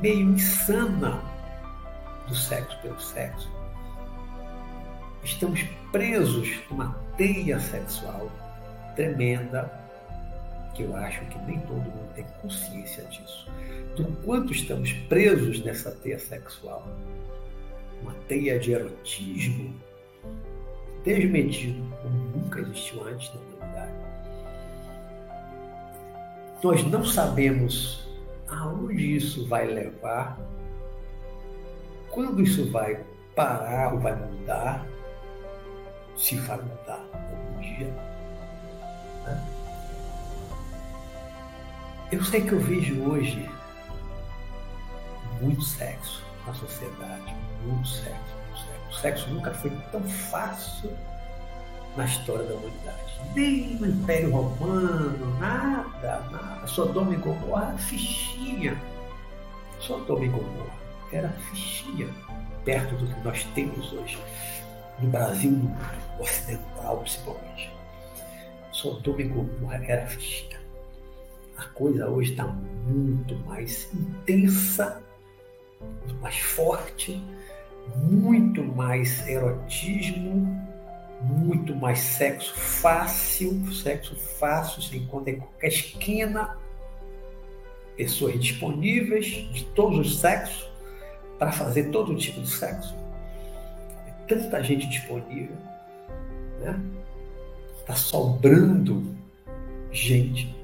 meio insana do sexo pelo sexo. Estamos presos numa teia sexual tremenda, que eu acho que nem todo mundo tem consciência disso do quanto estamos presos nessa teia sexual, uma teia de erotismo desmedido como nunca existiu antes na humanidade. Nós não sabemos aonde isso vai levar, quando isso vai parar ou vai mudar, se mudar algum dia. Né? Eu sei que eu vejo hoje muito sexo na sociedade, muito sexo, muito sexo. O sexo nunca foi tão fácil na história da humanidade. Nem no Império Romano, nada, nada. Sodoma e Gomorra fichinha. Sodoma e Gomorra era fichinha perto do que nós temos hoje no Brasil, ocidental principalmente. Sodoma e Gomorra era fichinha. A coisa hoje está muito mais intensa mais forte, muito mais erotismo, muito mais sexo fácil, sexo fácil, sem encontra em qualquer esquina, pessoas disponíveis de todos os sexos para fazer todo tipo de sexo. Tanta gente disponível, né? Está sobrando gente.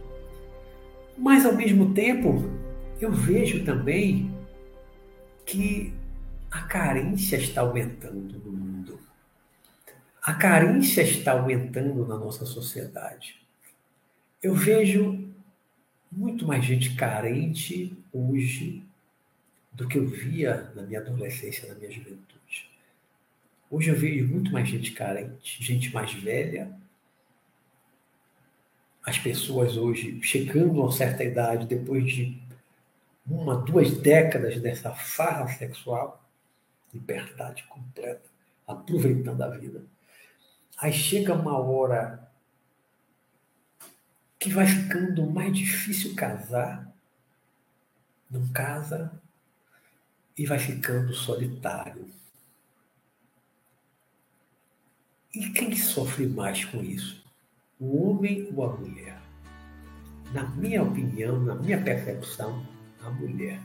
Mas ao mesmo tempo, eu vejo também que a carência está aumentando no mundo. A carência está aumentando na nossa sociedade. Eu vejo muito mais gente carente hoje do que eu via na minha adolescência, na minha juventude. Hoje eu vejo muito mais gente carente, gente mais velha. As pessoas hoje chegando a uma certa idade, depois de uma, duas décadas dessa farra sexual, liberdade completa, aproveitando a vida. Aí chega uma hora que vai ficando mais difícil casar, não casa e vai ficando solitário. E quem sofre mais com isso? O homem ou a mulher? Na minha opinião, na minha percepção, a mulher.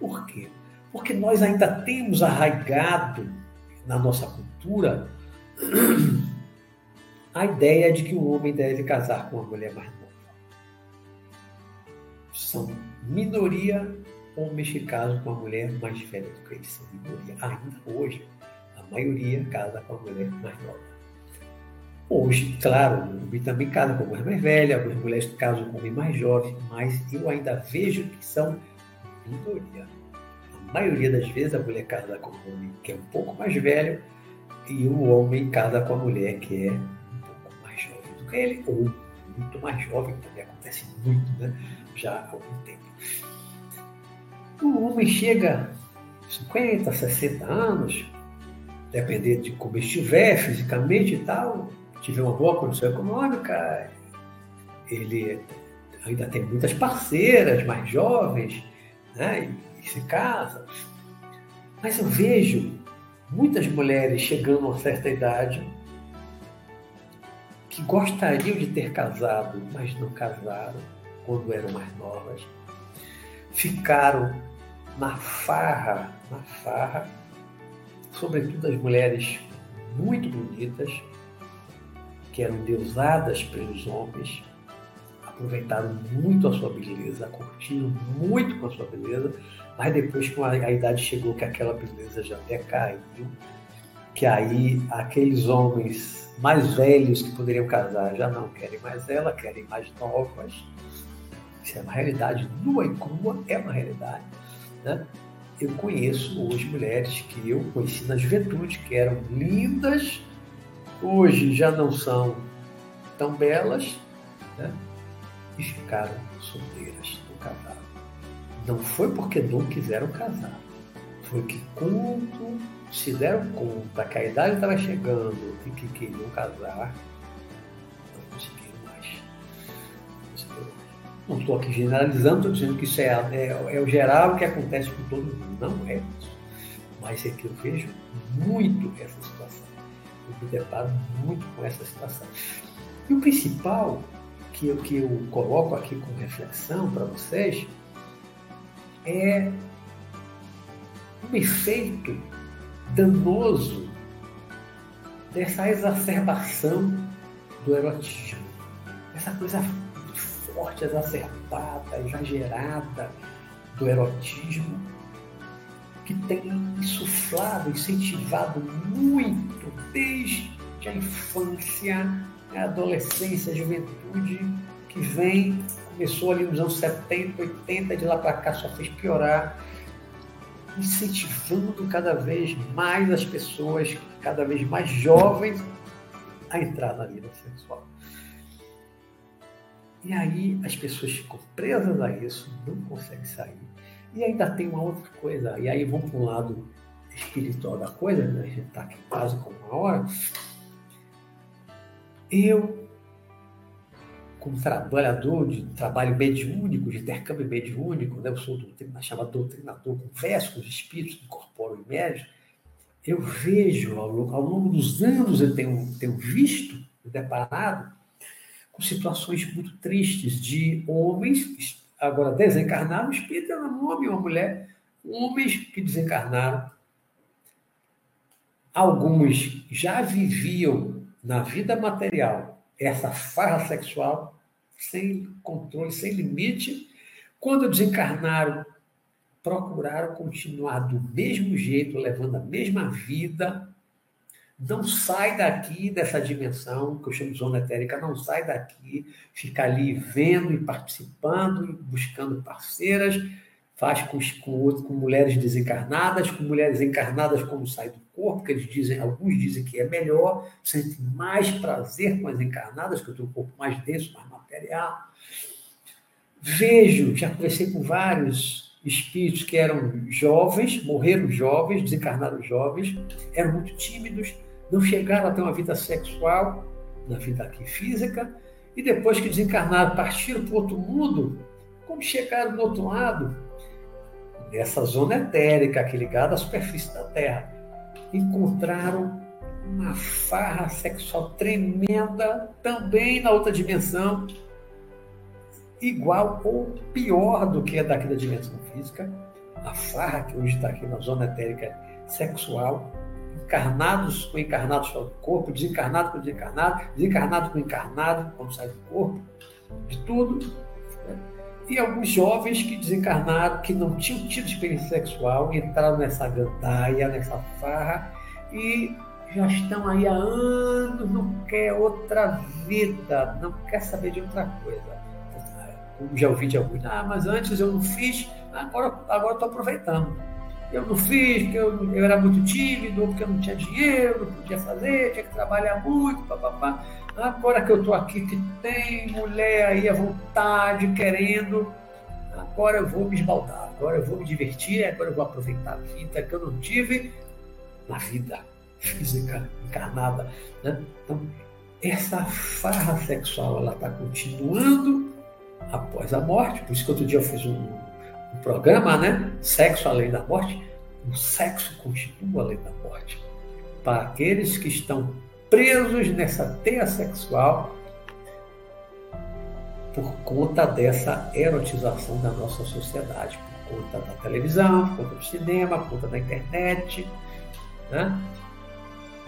Por quê? Porque nós ainda temos arraigado na nossa cultura a ideia de que o homem deve casar com uma mulher mais nova. São minoria homens que casam com uma mulher mais velha do que eles são minoria. Ainda hoje, a maioria casa com a mulher mais nova. Hoje, claro, o homem também casa com mulher mais velha, algumas mulheres casam com homem mais jovem, mas eu ainda vejo que são minoria. A maioria das vezes a mulher casa com um homem que é um pouco mais velho e o homem casa com a mulher que é um pouco mais jovem do que ele, ou muito mais jovem, também acontece muito, né? Já há algum tempo. O homem chega a 50, 60 anos, dependendo de como estiver fisicamente e tal, tiver uma boa condição econômica, ele ainda tem muitas parceiras mais jovens, né? E, se casa. Mas eu vejo muitas mulheres chegando a uma certa idade que gostariam de ter casado, mas não casaram quando eram mais novas. Ficaram na farra, na farra, sobretudo as mulheres muito bonitas, que eram deusadas pelos homens, aproveitaram muito a sua beleza, curtiram muito com a sua beleza, mas depois que a idade chegou que aquela beleza já até caiu, que aí aqueles homens mais velhos que poderiam casar já não querem mais ela, querem mais novas. Isso é uma realidade nua e crua, é uma realidade. Né? Eu conheço hoje mulheres que eu conheci na juventude, que eram lindas, hoje já não são tão belas, né? e ficaram solteiras, não casaram. Não foi porque não quiseram casar, foi que quando se deram conta que a idade estava chegando e que queriam casar, não conseguiram mais. Não estou aqui generalizando, estou dizendo que isso é, é, é o geral que acontece com todo mundo. Não é isso. Mas é que eu vejo muito essa situação. Eu me deparo muito com essa situação. E o principal que eu, que eu coloco aqui com reflexão para vocês é um efeito danoso dessa exacerbação do erotismo. Essa coisa forte, exacerbada, exagerada do erotismo que tem insuflado, incentivado muito desde a infância a adolescência, a juventude que vem, começou ali nos anos 70, 80, de lá para cá só fez piorar, incentivando cada vez mais as pessoas, cada vez mais jovens, a entrar na vida sexual. E aí as pessoas ficam presas a isso, não conseguem sair. E ainda tem uma outra coisa, e aí vamos para um lado espiritual da coisa, né? a gente está aqui quase com uma hora, eu, como trabalhador de trabalho mediúnico, de intercâmbio mediúnico, né, eu sou doutrina, chamado doutrinador, converso com os espíritos que incorporam em médios, eu vejo, ao, ao longo dos anos, eu tenho, tenho visto, deparado, com situações muito tristes de homens, agora desencarnaram, o espírito era um homem uma mulher, homens que desencarnaram. Alguns já viviam na vida material essa farra sexual sem controle, sem limite. Quando desencarnaram, procuraram continuar do mesmo jeito, levando a mesma vida. Não sai daqui dessa dimensão, que eu chamo de zona etérica, não sai daqui, fica ali vendo e participando, e buscando parceiras, faz com, com, com mulheres desencarnadas, com mulheres encarnadas como sai do corpo, que eles dizem, alguns dizem que é melhor, sente mais prazer com as encarnadas, que eu tenho um corpo mais denso, mais material. Vejo, já conversei com vários espíritos que eram jovens, morreram jovens, desencarnaram jovens, eram muito tímidos, não chegaram a ter uma vida sexual na vida aqui física, e depois que desencarnaram, partiram para outro mundo, como chegaram do outro lado, nessa zona etérica aqui ligada à superfície da Terra, encontraram uma farra sexual tremenda também na outra dimensão, igual ou pior do que a daqui da dimensão física, a farra que hoje está aqui na zona etérica sexual, encarnados com encarnados fora do corpo, desencarnado com desencarnado, desencarnado com encarnado quando sai do corpo, de tudo. Né? E alguns jovens que desencarnaram, que não tinham tido experiência sexual, entraram nessa gandaia, nessa farra, e já estão aí há anos, não quer outra vida, não quer saber de outra coisa já ouvi de alguns, ah, mas antes eu não fiz, agora agora estou aproveitando. Eu não fiz, porque eu, eu, era muito tímido, porque eu não tinha dinheiro, não podia fazer, tinha que trabalhar muito, papapá. Agora que eu estou aqui, que tem mulher aí à vontade, querendo, agora eu vou me esbaldar, agora eu vou me divertir, agora eu vou aproveitar a vida que eu não tive na vida física encarnada. Né? Então, essa farra sexual ela está continuando após a morte. Por isso que outro dia eu fiz um, programa, né? Sexo além da morte. O sexo continua além da morte. Para aqueles que estão presos nessa teia sexual por conta dessa erotização da nossa sociedade, por conta da televisão, por conta do cinema, por conta da internet. Né?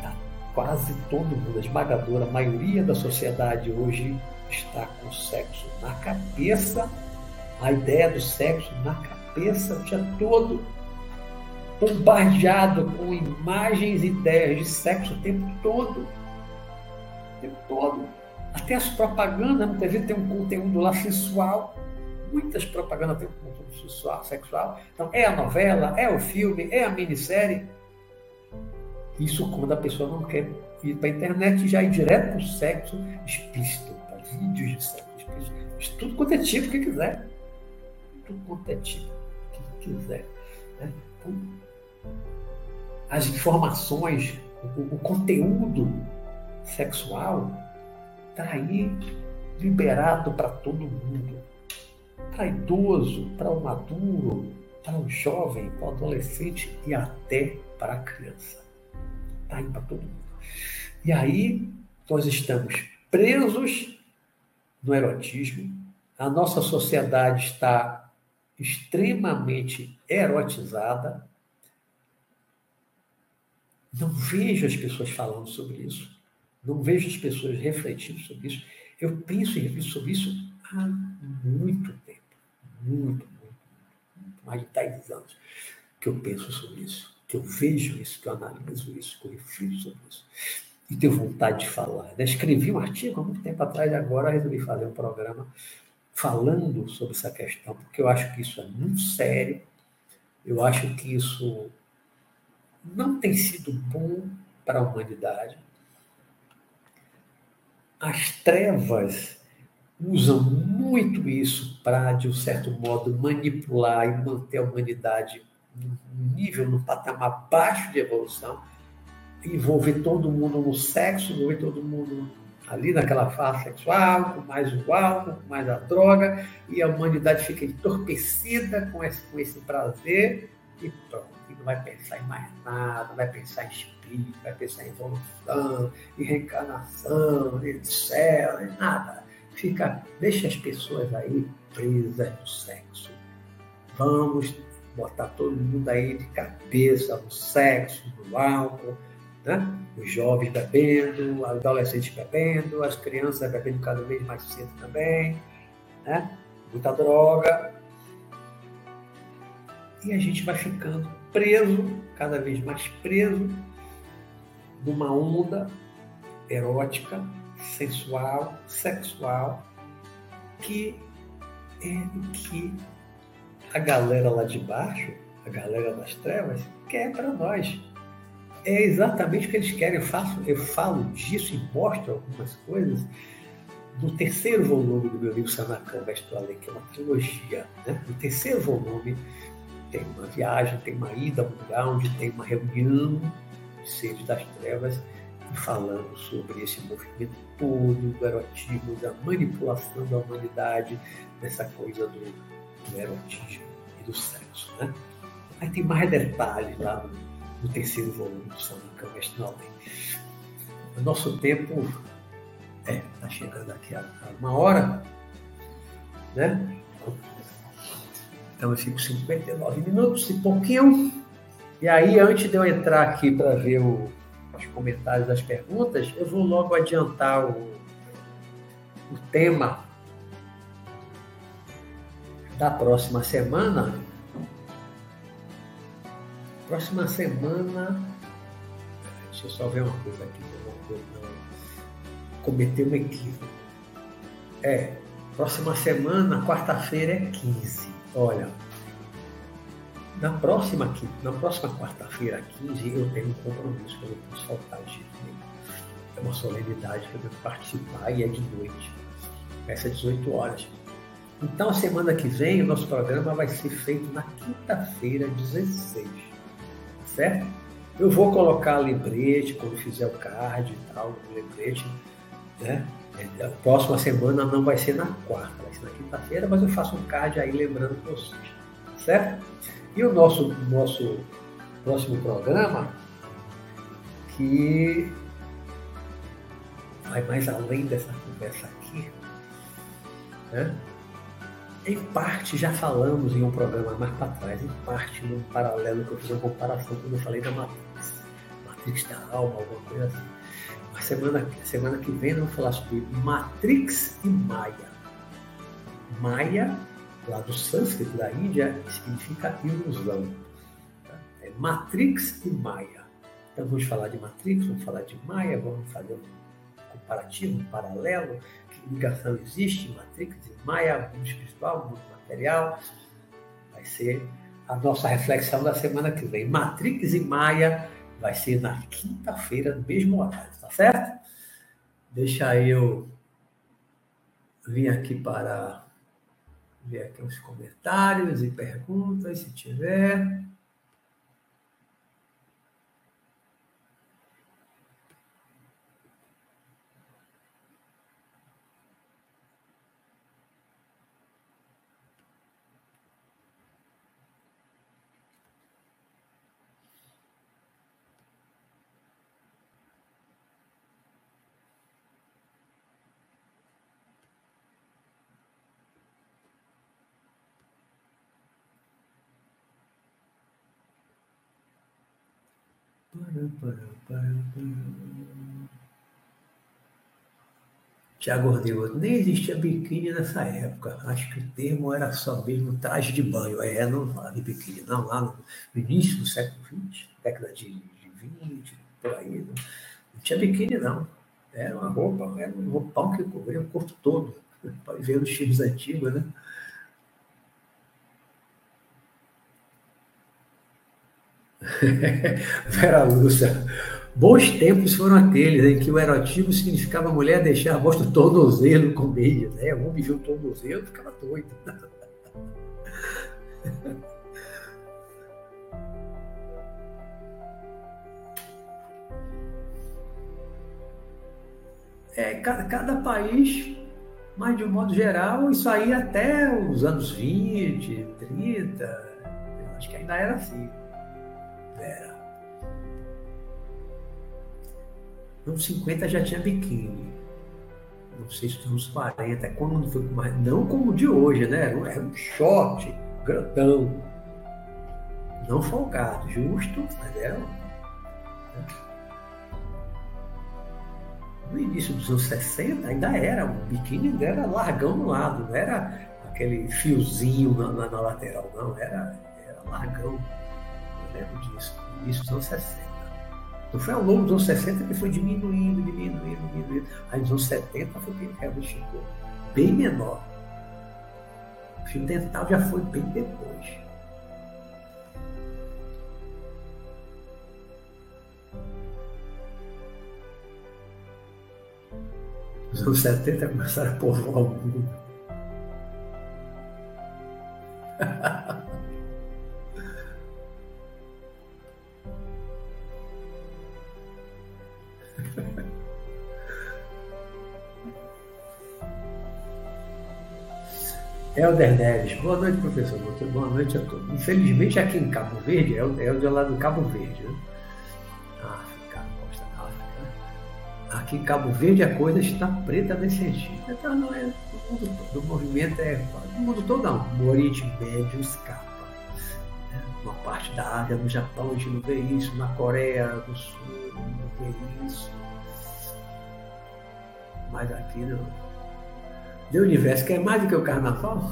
Tá quase todo mundo, a esmagadora maioria da sociedade hoje está com o sexo na cabeça, a ideia do sexo na cabeça dia todo, bombardeado com imagens e ideias de sexo o tempo todo. O tempo todo. Até as propagandas, muitas vezes tem um conteúdo lá sensual. Muitas propagandas têm um conteúdo sensual, sexual. Então, é a novela, é o filme, é a minissérie. Isso quando a pessoa não quer ir para a internet e já ir direto para o sexo explícito vídeos de sexo de tudo quanto é tipo que quiser. Tudo quanto é tipo que quiser. Né? Então, as informações, o, o conteúdo sexual está aí liberado para todo mundo. Para idoso, para o maduro, para o jovem, para o adolescente e até para a criança. Está aí para todo mundo. E aí nós estamos presos no erotismo. A nossa sociedade está extremamente erotizada. Não vejo as pessoas falando sobre isso. Não vejo as pessoas refletindo sobre isso. Eu penso e reflito sobre isso há muito tempo. Muito, muito, muito. Mais de 10 anos que eu penso sobre isso. Que eu vejo isso, que eu analiso isso, que eu reflito sobre isso e tenho vontade de falar. Eu escrevi um artigo há muito tempo atrás agora resolvi fazer um programa falando sobre essa questão, porque eu acho que isso é muito sério, eu acho que isso não tem sido bom para a humanidade. As trevas usam muito isso para, de um certo modo, manipular e manter a humanidade no nível, no patamar baixo de evolução envolver todo mundo no sexo, envolver todo mundo ali naquela fase sexual, com mais o álcool, com mais a droga, e a humanidade fica entorpecida com esse, com esse prazer, E pronto. E não vai pensar em mais nada, vai pensar em espírito, vai pensar em evolução, em reencarnação, em céu, em nada. Fica, deixa as pessoas aí presas no sexo. Vamos botar todo mundo aí de cabeça no sexo, no álcool, né? Os jovens bebendo, os adolescentes bebendo, as crianças bebendo cada vez mais cedo também, né? Muita droga. E a gente vai ficando preso, cada vez mais preso, numa onda erótica, sensual, sexual, que é o que a galera lá de baixo, a galera das trevas, quer para nós é exatamente o que eles querem. Eu, faço, eu falo disso e mostro algumas coisas no terceiro volume do meu livro Sanacan, Mestre Além, que é uma trilogia. Né? No terceiro volume tem uma viagem, tem uma ida a um lugar onde tem uma reunião de seres das trevas falando sobre esse movimento todo do erotismo, da manipulação da humanidade, dessa coisa do, do erotismo e do sexo. Né? Aí tem mais detalhes lá no do volume do São Mestre Nobel. O nosso tempo é, está chegando aqui a, uma hora, né? Então eu fico 59 minutos e pouquinho. E aí, antes de eu entrar aqui para ver o, os comentários das perguntas, eu vou logo adiantar o, o tema da próxima semana, Próxima semana. Deixa eu só ver uma coisa aqui, eu não cometer um equívoco. É, próxima semana, quarta-feira é 15. Olha, na próxima, na próxima quarta-feira, 15, eu tenho um compromisso que eu não posso faltar de jeito. É uma solenidade que eu devo participar e é de noite. Essa é 18 horas. Então, a semana que vem, o nosso programa vai ser feito na quinta-feira, 16 certo? Eu vou colocar lembrete quando fizer o card e tal, lembrete, né? A próxima semana não vai ser na quarta, vai ser na quinta-feira, mas eu faço um card aí lembrando vocês, certo? E o nosso, nosso próximo programa, que vai mais além dessa conversa aqui, né? Em parte já falamos em um programa mais para trás, em parte num paralelo que eu fiz uma comparação quando eu falei da Matrix, Matrix da alma, alguma coisa assim. Mas semana, semana que vem eu vou falar sobre Matrix e Maya. Maya, lá do sânscrito da Índia, significa ilusão. É Matrix e Maya. Então vamos falar de Matrix, vamos falar de Maya, vamos fazer um comparativo, um paralelo, ligação existe, Matrix e Maia, mundo espiritual, mundo material. Vai ser a nossa reflexão da semana que vem. Matrix e Maia vai ser na quinta-feira, no mesmo horário, tá certo? Deixa eu vir aqui para ver aqui os comentários e perguntas, se tiver. Tiago Rodrigo, nem existia biquíni nessa época. Acho que o termo era só mesmo traje de banho. É, não fala de biquíni, não. Lá no, início do século XX, década de, de 20, por aí, não, não tinha biquíni, não. Era uma roupa, era um roupão que cobria o corpo todo. Pode ver nos filmes antigos, né? Vera Lúcia. Bons tempos foram aqueles em que o erotismo significava a mulher deixar a voz do tornozelo com meia. Né? O homem viu o tornozelo ficava doido. É, cada, cada país, mas de um modo geral, isso aí até os anos 20, 30, Acho que ainda era assim. Era. Nos 50 já tinha biquíni. Não sei se nos 40, quando foi mais. Não como o de hoje, né? Era um short, grandão. Não folgado, justo, mas era. Né? No início dos anos 60 ainda era, o biquíni ainda era largão no lado, não era aquele fiozinho na, na, na lateral, não, era, era largão. Lembro disso, no início dos anos 60. Então foi ao longo dos anos 60 que foi diminuindo, diminuindo, diminuindo. Aí nos anos 70 foi que realmente chegou bem menor. O fio dental já foi bem depois. Os anos 70 começaram a povoar o mundo. Helder Neves, boa noite, professor. Boa noite a todos. Infelizmente, aqui em Cabo Verde, é o, é o lá do Cabo Verde, né? Aqui em Cabo Verde a coisa está preta nesse sentido. Então não é o mundo todo. O movimento é. O mundo todo não. O Oriente Médio escapa. Né? Uma parte da Ásia, no Japão, a gente não vê isso, na Coreia do Sul, não vê isso. Mas aqui não. De universo quer mais do que o carnaval?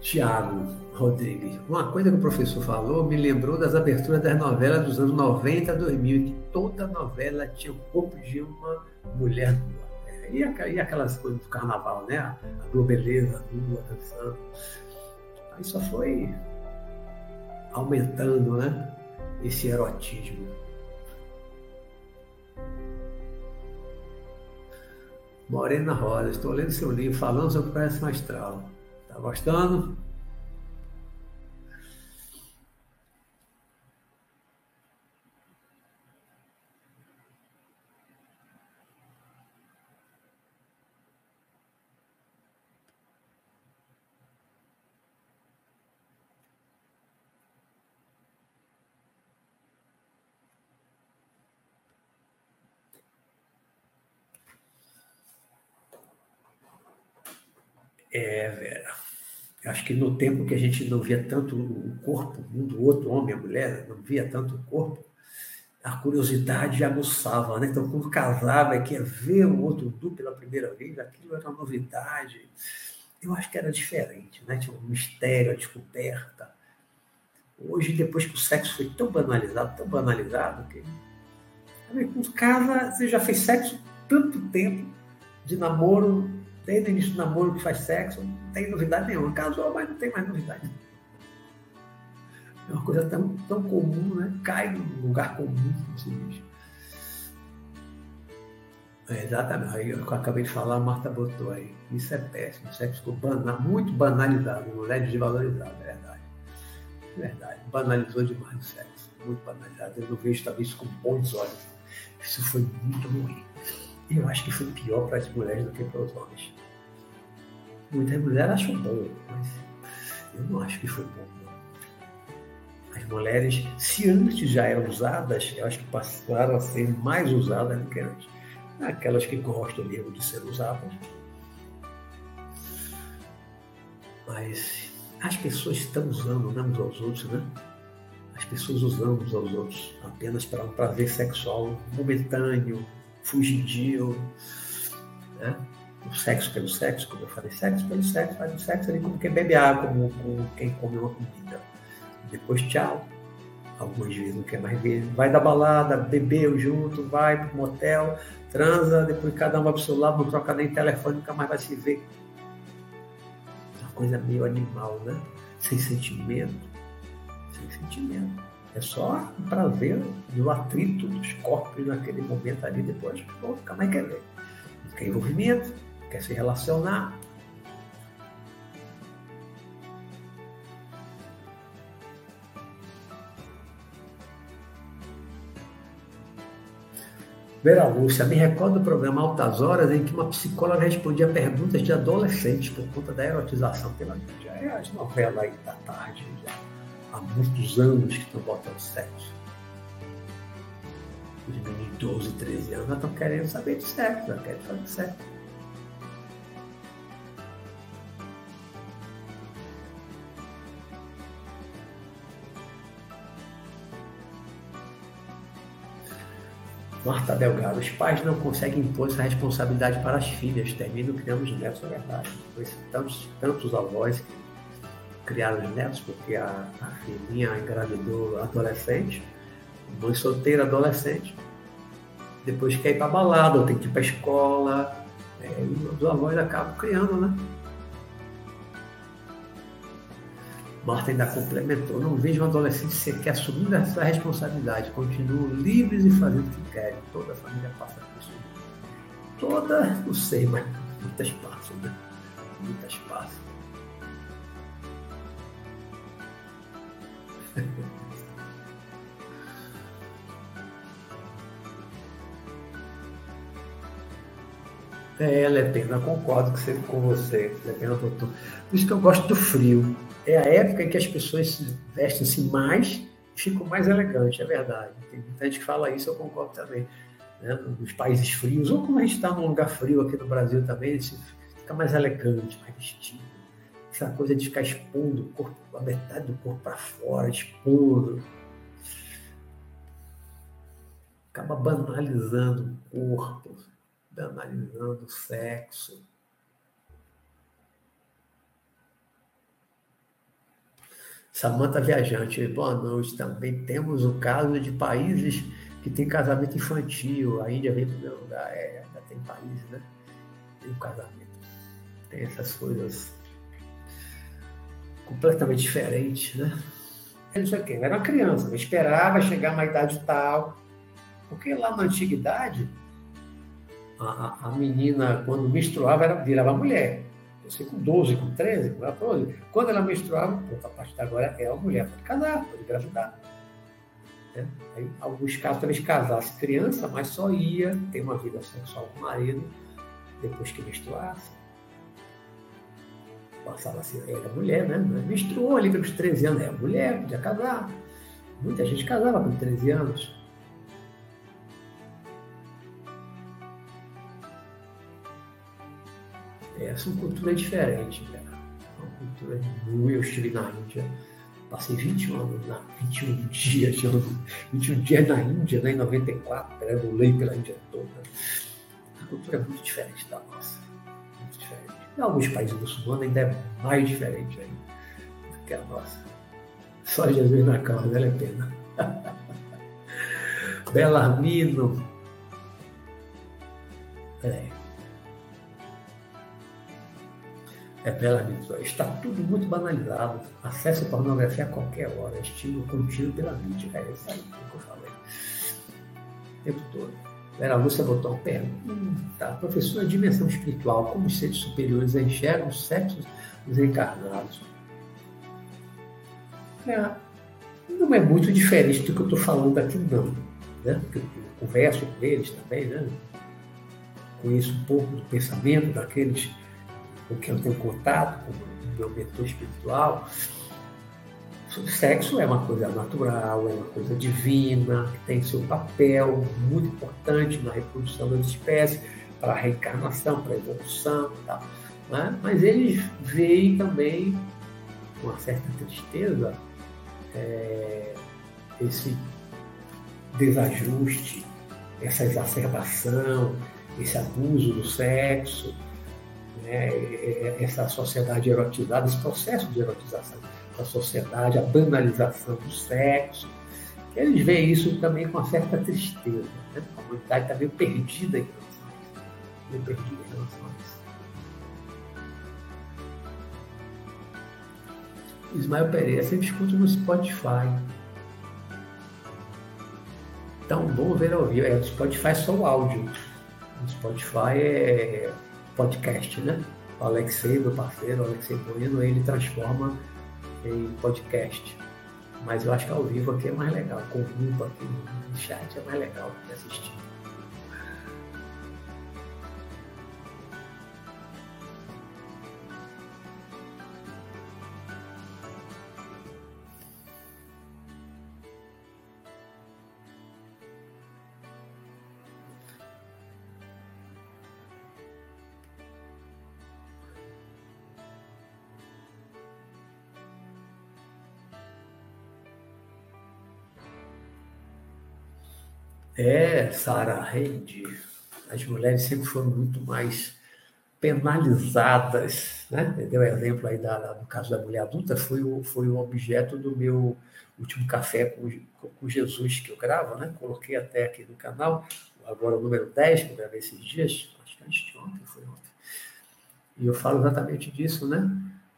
Tiago Rodrigues. Uma coisa que o professor falou me lembrou das aberturas das novelas dos anos 90 a 2000, que toda novela tinha o corpo de uma mulher nua. E, aquelas coisas do carnaval, né? A globeleza nua, dançando. Aí só foi aumentando, né? Esse erotismo. Morena Rosa, estou lendo seu livro falando sobre o Péssimo Astral. Tá gostando? É, Vera. Acho que no tempo que a gente não via tanto o corpo um do outro, homem e mulher, não via tanto o corpo, a curiosidade aguçava, né? Então, quando casava e queria ver o outro nu pela primeira vez, aquilo era uma novidade. Eu acho que era diferente, né? Tinha um mistério, a descoberta. Hoje, depois que o sexo foi tão banalizado, tão banalizado, que quando casa, você já fez sexo tanto tempo de namoro, desde o início do namoro que faz sexo, não tem novidade nenhuma. Casou, mas não tem mais novidade. É uma coisa tão, tão comum, né? Cai num lugar comum, assim. É, exatamente. Aí eu acabei de falar, a Marta botou aí. Isso é péssimo. Sexo ficou banal, muito banalizado, mulher desvalorizada, é verdade. É verdade. Banalizou demais o sexo. Muito banalizado. Eu não vejo talvez com bons olhos. Isso foi muito ruim. Eu acho que foi pior para as mulheres do que para os homens. Muitas mulheres acham bom, mas eu não acho que foi bom. Não. As mulheres, se antes já eram usadas, eu acho que passaram a ser mais usadas do que antes. Aquelas que gostam mesmo de ser usadas. Mas as pessoas estão usando uns aos outros, né? As pessoas usando uns aos outros apenas para um prazer sexual momentâneo, fugidio, né? o sexo pelo sexo, como eu falei, sexo pelo sexo, faz o sexo ali como quem bebe água, como, como quem come uma comida. Depois, tchau. Algumas vezes não quer mais ver. Vai da balada, bebeu junto, vai pro motel, transa, depois cada um vai pro seu lado, não troca nem telefone, nunca mais vai se ver. É uma coisa meio animal, né? Sem sentimento. Sem sentimento. É só um prazer no atrito dos corpos naquele momento ali, depois nunca mais quer ver. Não quer envolvimento, quer se relacionar. Vera Lúcia, me recordo do programa Altas Horas em que uma psicóloga respondia perguntas de adolescentes por conta da erotização pela mídia. É as novelas aí da tarde, já há muitos anos que estão botando sexo. Os meninos de 12, 13 anos estão querendo saber de sexo, já querem fazer sexo. Marta Delgado, os pais não conseguem impor essa responsabilidade para as filhas, terminam criando os netos, é verdade. Tantos, tantos avós que criaram os netos, porque a, a filhinha engravidou adolescente, mãe solteira adolescente, depois quer ir para balada, ou tem que ir para escola, é, e os avós acabam criando, né? Marta ainda complementou: não vejo um adolescente sequer assumindo essa responsabilidade, continuam livres e fazendo o que querem. Toda a família passa por isso. Toda, não sei, mas muitas passam, né? Muitas passam. É, Lepena, concordo com você, Lepena doutor. Por isso que eu gosto do frio é a época em que as pessoas vestem-se mais e ficam mais elegantes, é verdade. Tem muita gente que fala isso, eu concordo também. Né? Nos países frios, ou como a gente está num lugar frio aqui no Brasil também, fica mais elegante, mais vestido. Essa coisa de ficar expondo o corpo, a metade do corpo para fora, expondo. Acaba banalizando o corpo, banalizando o sexo. Samanta Viajante, boa noite. Também temos o caso de países que tem casamento infantil. A Índia vem para o meu lugar. É, ainda tem países, né? Tem o casamento. Tem essas coisas completamente diferentes, né? Isso aqui, era uma criança, esperava chegar a uma idade tal. Porque lá na antiguidade, a, a menina, quando menstruava, era, virava mulher. Você com 12, com 13, com 14, quando ela menstruava, a partir de agora é uma mulher, pode casar, pode engravidar. Né? Aí, alguns casos talvez casasse criança, mas só ia ter uma vida sexual com o marido depois que menstruasse. Passava assim, era mulher, né? Menstruou ali pelos 13 anos, era mulher, podia casar. Muita gente casava com 13 anos. É, são culturas diferentes, né? Uma cultura muito. Eu estive na Índia, passei 20 anos, na, 21 dias, 21 dias na Índia, né, em 94, perambulei pela Índia toda. A cultura é muito diferente da nossa. Muito diferente. Em alguns países muçulmanos ainda é mais diferente ainda do que a nossa. Só Jesus na causa, vale a pena. Belarmino. É. é bela Está tudo muito banalizado. Acesso à pornografia a qualquer hora, estímulo contínuo pela mídia. É isso aí que eu falei. O tempo todo. Vera Lúcia botou um pé. Hum, tá. Professor, a dimensão espiritual, como os seres superiores enxergam os sexos dos encarnados. É, não é muito diferente do que eu estou falando aqui, não. Né? Porque eu converso com eles também, né? conheço um pouco do pensamento daqueles com quem eu tenho contato, com o meu mentor espiritual, sexo é uma coisa natural, é uma coisa divina, que tem seu papel muito importante na reprodução das espécies, para a reencarnação, para a evolução e tal. Né? Mas eles veem também, com uma certa tristeza, é, esse desajuste, essa exacerbação, esse abuso do sexo, né, essa sociedade erotizada, esse processo de erotização da sociedade, a banalização do sexo. Eles veem isso também com uma certa tristeza. Né? A humanidade está meio perdida em relação a isso. Meio perdida em relação a isso. Ismael Pereira, sempre escuto no Spotify. Então, bom ver ao vivo. É, o Spotify é só o áudio. O Spotify é podcast, né? O Alexei, meu parceiro, o Alexei Bueno, ele transforma podcast. Mas eu acho que ao vivo aqui é mais legal. Com o grupo aqui no chat é mais legal de assistir. É, Sara Reide. As mulheres sempre foram muito mais penalizadas, né? Deu exemplo aí da, do caso da mulher adulta, foi o, foi o objeto do meu último café com, com Jesus que eu gravo, né? Coloquei até aqui no canal, agora o número 10, que eu gravei esses dias, acho que antes de ontem, foi ontem. E eu falo exatamente disso, né?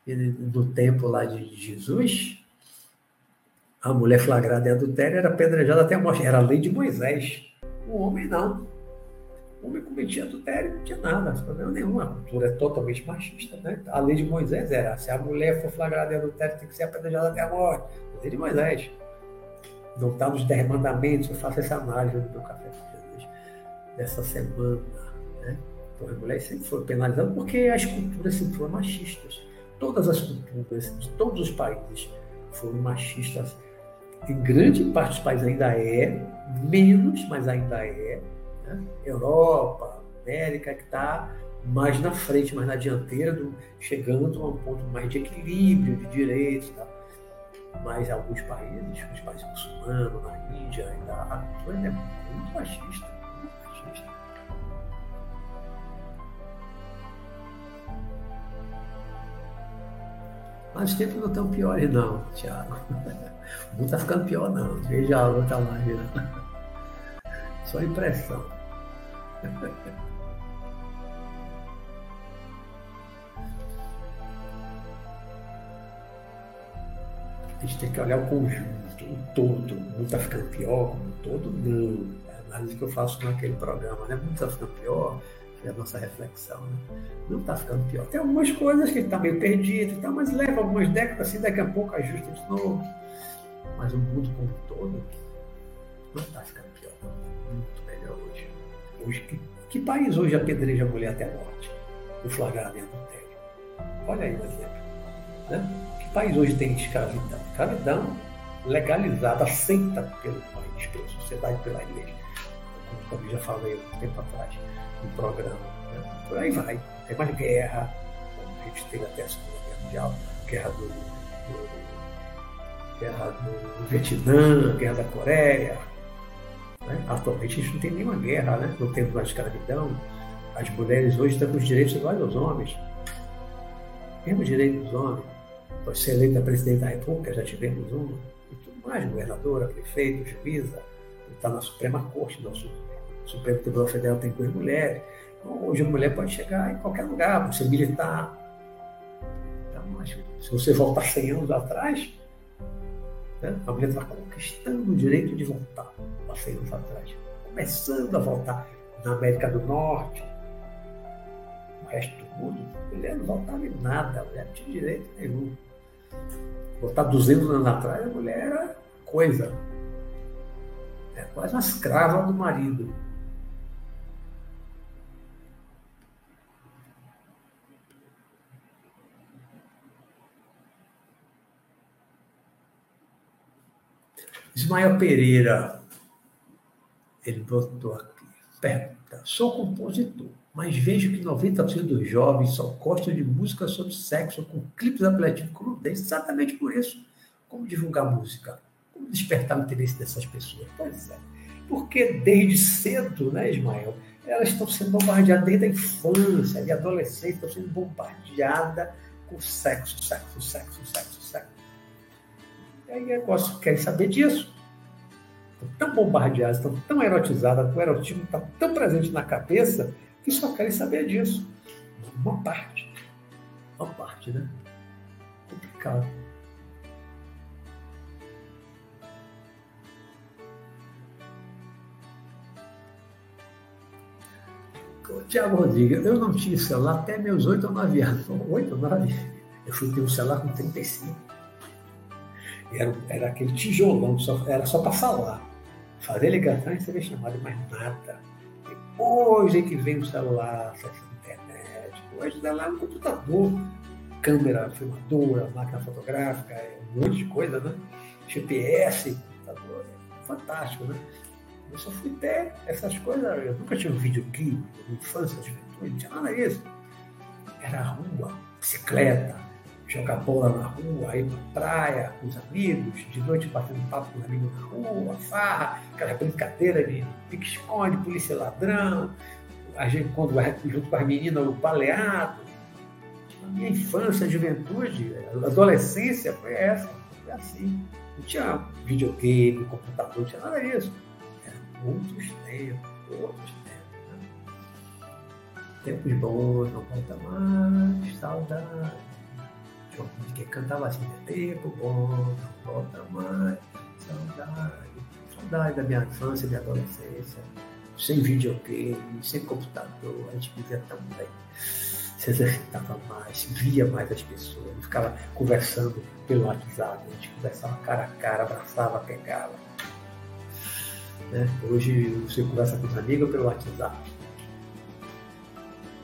Do tempo lá de Jesus, a mulher flagrada em adultério era apedrejada até a morte, era a lei de Moisés. O homem não. O homem cometia adultério, não tinha nada, problema nenhum. A cultura é totalmente machista. Né? A lei de Moisés era: se a mulher for flagrada em adultério, tem que ser apedrejada até a morte. A lei de Moisés. Não está nos dez mandamentos, eu faço essa análise do meu café dessa semana. Né? Então, as mulheres sempre foram penalizadas porque as culturas sempre foram machistas. Todas as culturas de todos os países foram machistas. Em grande parte dos países ainda é, menos, mas ainda é, né? Europa, América, que está mais na frente, mais na dianteira, do, chegando a um ponto mais de equilíbrio de direitos. Tá? Mas alguns países, os países muçulmanos, na Índia, ainda, a cultura é. Muito machista. Mas os tempos não estão piores, não, Tiago. O mundo está ficando pior, não. Veja a outra live. Só impressão. A gente tem que olhar o conjunto, o todo. O mundo está ficando pior como um todo? Não. É a análise que eu faço naquele programa, né? O mundo está ficando pior, é a nossa reflexão. Né? Não está ficando pior. Tem algumas coisas que está meio perdido, tá, mas leva algumas décadas, assim, daqui a pouco ajusta de novo. Mas o mundo como um todo não está ficando pior. Muito melhor hoje. Hoje, que, que país hoje apedreja a mulher até a morte? O flagrado em adultério. Olha aí o exemplo. Né? Que país hoje tem escravidão? Escravidão legalizada, aceita pelo país, pela sociedade, pela igreja. Como também já falei um tempo atrás no programa. Né? Por aí vai. Tem mais guerra. A gente teve até a Segunda Guerra Mundial, guerra do, do guerra do Vietnã, guerra da Coreia, né? Atualmente a gente não tem nenhuma guerra, né? não temos mais escravidão. As mulheres hoje estão com os direitos iguais aos homens. Temos direitos dos homens. Pode ser eleita presidente da República, já tivemos uma. E tudo mais, governadora, prefeito, juíza. Está na Suprema Corte, nosso Supremo Tribunal Federal tem duas mulheres. Então, hoje a mulher pode chegar em qualquer lugar, ser militar. Então, se você voltar 100 anos atrás, né? A mulher está conquistando o direito de voltar há 100 anos atrás, começando a voltar na América do Norte, no resto do mundo. A mulher não voltava em nada, a mulher não tinha direito nenhum. Voltar 200 anos atrás, a mulher era coisa. É quase uma escrava do marido. Ismael Pereira, ele botou aqui, pergunta, sou compositor, mas vejo que 90% dos jovens só gostam de música sobre sexo com clipes apelativos crudez, exatamente por isso. Como divulgar música? Como despertar o interesse dessas pessoas? Pois é, porque desde cedo, né, Ismael, elas estão sendo bombardeadas desde a infância, de adolescência, estão sendo bombardeadas com sexo, sexo, sexo, sexo. E aí negócio querem saber disso. Estão tão bombardeados, estão tão erotizadas, o erotismo está tão presente na cabeça que só querem saber disso. Uma parte. Uma parte, né? Complicado. Tiago Rodrigues, eu não tinha celular até meus 8 ou 9 anos. 8 ou 9? Eu fui ter um celular com 35. Era, era aquele tijolão, só, era só para falar. Fazer ligação e receber chamada, mais nada. Depois é que vem o celular, acesso à internet. Hoje dá lá no computador, câmera filmadora, máquina fotográfica, é um monte de coisa, né? GPS, computador, é fantástico, né? Eu só fui ter essas coisas, eu nunca tive um videoclipe, infância, juventude, não tinha nada disso. Era rua, bicicleta, jogar bola na rua, ir pra praia com os amigos, de noite batendo papo com os amigos na rua, farra, aquela brincadeira de pique-esconde, polícia ladrão, a gente quando junto com as meninas o baleado. A minha infância, juventude, adolescência foi essa, foi assim. Não tinha videogame, computador, não tinha nada disso. Eram outros tempos, outros tempos. Né? Tempos bons, não volta mais, saudade que cantava assim, tempo bom, não volta mais, saudade, saudade da minha infância, minha adolescência, sem videogame, sem computador, a gente vivia tão bem, se exercitava mais, via mais as pessoas, ficava conversando pelo WhatsApp, a gente conversava cara a cara, abraçava, pegava. Né? Hoje você conversa com os amigos pelo WhatsApp.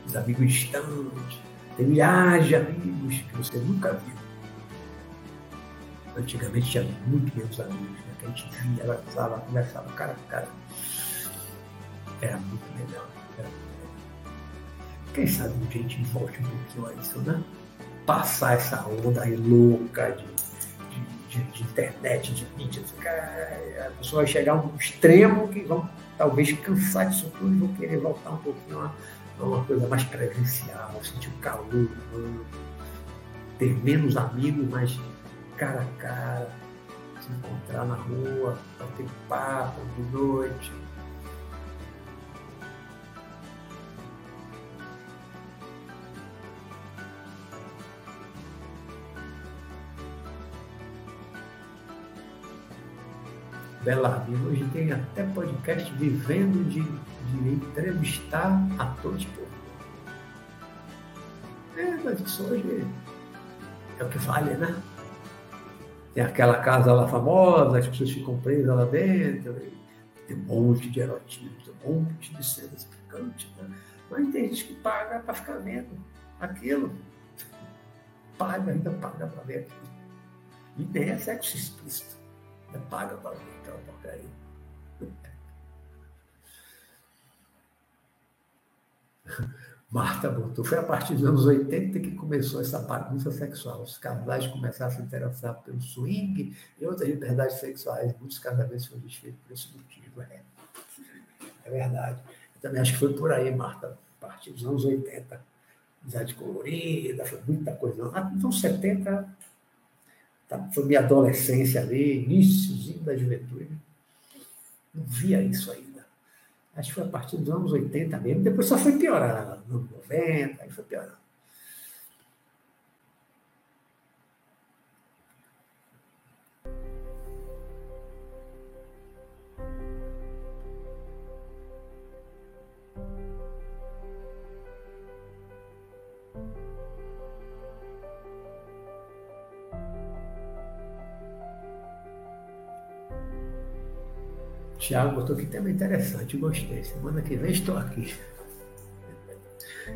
Os amigos distantes, tem milhares de amigos que você nunca viu. Antigamente tinha muito menos amigos, né? a gente via, abraçava, conversava cara a cara. Era muito melhor. Era muito melhor. Quem sabe um dia a gente volte um pouquinho a isso, né? Passar essa onda aí louca de, de, de, de internet, de mídia. A pessoa vai chegar a um extremo que vão talvez cansar disso tudo e vão querer voltar um pouquinho a é uma coisa mais presencial, sentir o calor humano, ter menos amigos, mas cara a cara, se encontrar na rua, bater papo de noite. Belarmino hoje tem até podcast vivendo de de entrevistar atores por É, mas isso hoje é o que vale, né? Tem aquela casa lá famosa, as pessoas ficam presas lá dentro, tem um monte de erotismo, tem um monte de cenas picantes, né? Mas tem gente que paga para ficar vendo aquilo. Paga, ainda paga para ver aquilo. E nem é sexo explícito. Ainda paga para aquela porcaria. Marta botou, foi a partir dos anos 80 que começou essa bagunça sexual. Os casais começaram a se interessar pelo swing e outras liberdades sexuais. Muitos casamentos foram desfeitos por esse motivo. É, é verdade. Eu também acho que foi por aí, Marta, a partir dos anos 80. Amizade colorida, foi muita coisa. Então, 70 tá, foi minha adolescência ali, iníciozinho da juventude. Não via isso aí acho que foi a partir dos anos 80 mesmo, depois só foi nos anos 90, aí foi piorando. Tiago botou aqui tema interessante, gostei. Semana que vem estou aqui.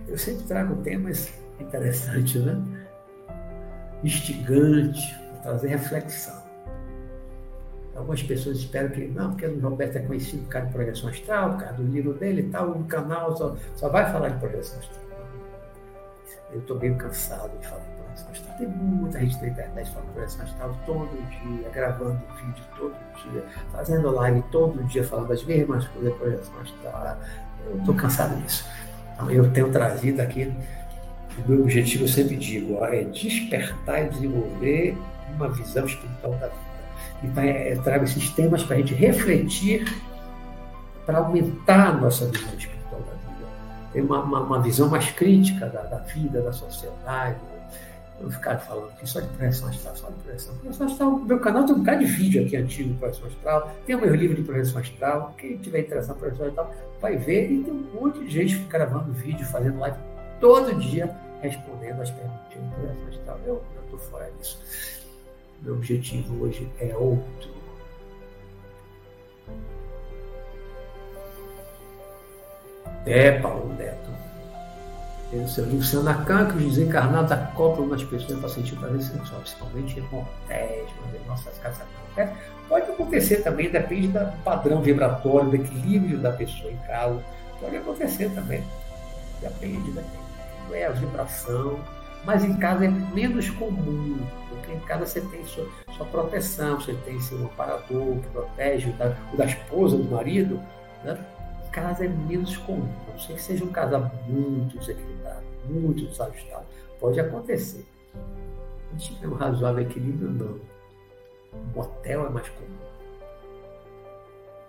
Eu sempre trago temas interessantes, né? Instigantes, para trazer reflexão. Algumas pessoas esperam que, não, porque o Roberto é conhecido por causa de projeção astral, por causa do livro dele e tal, o canal só, só vai falar de projeção astral. Eu estou meio cansado de falar projeção astral. Tem muita gente na internet falando de projeção astral todo dia, gravando vídeo todo dia, fazendo live todo dia, falando as mesmas coisas de projeção astral. Eu estou cansado disso. Então, eu tenho trazido aqui, o meu objetivo, eu sempre digo, é despertar e desenvolver uma visão espiritual da vida. Então, é, trago esses temas para a gente refletir, para aumentar a nossa visão espiritual ter uma, uma, uma visão mais crítica da, da, vida, da sociedade. Não ficar falando aqui só de projeção astral, só de astral, meu canal tem um bocado de vídeo aqui antigo projeção astral, tem o meu livro de projeção astral. Quem tiver interessado em projeção astral vai ver. E tem um monte de gente gravando vídeo, fazendo live todo dia, respondendo as perguntas de projeção astral. Eu estou fora disso. Meu objetivo hoje é outro. É, Paulo Neto. O seu livro Sanacan, que os desencarnados acoplam nas pessoas para sentir prazer sexual, principalmente em motéis, em nossas casas acontece. Pode acontecer também, depende do padrão vibratório, do equilíbrio da pessoa em casa. Pode acontecer também. Depende, depende. Não é a vibração, Mas em casa é menos comum, porque em casa você tem sua, sua proteção, você tem seu amparador que protege, o da, o da esposa, do marido. Né? Casa é menos comum, não ser que seja um casal muito desequilibrado, muito desajustado. Pode acontecer. Não tiver um razoável equilíbrio, não. O motel é mais comum.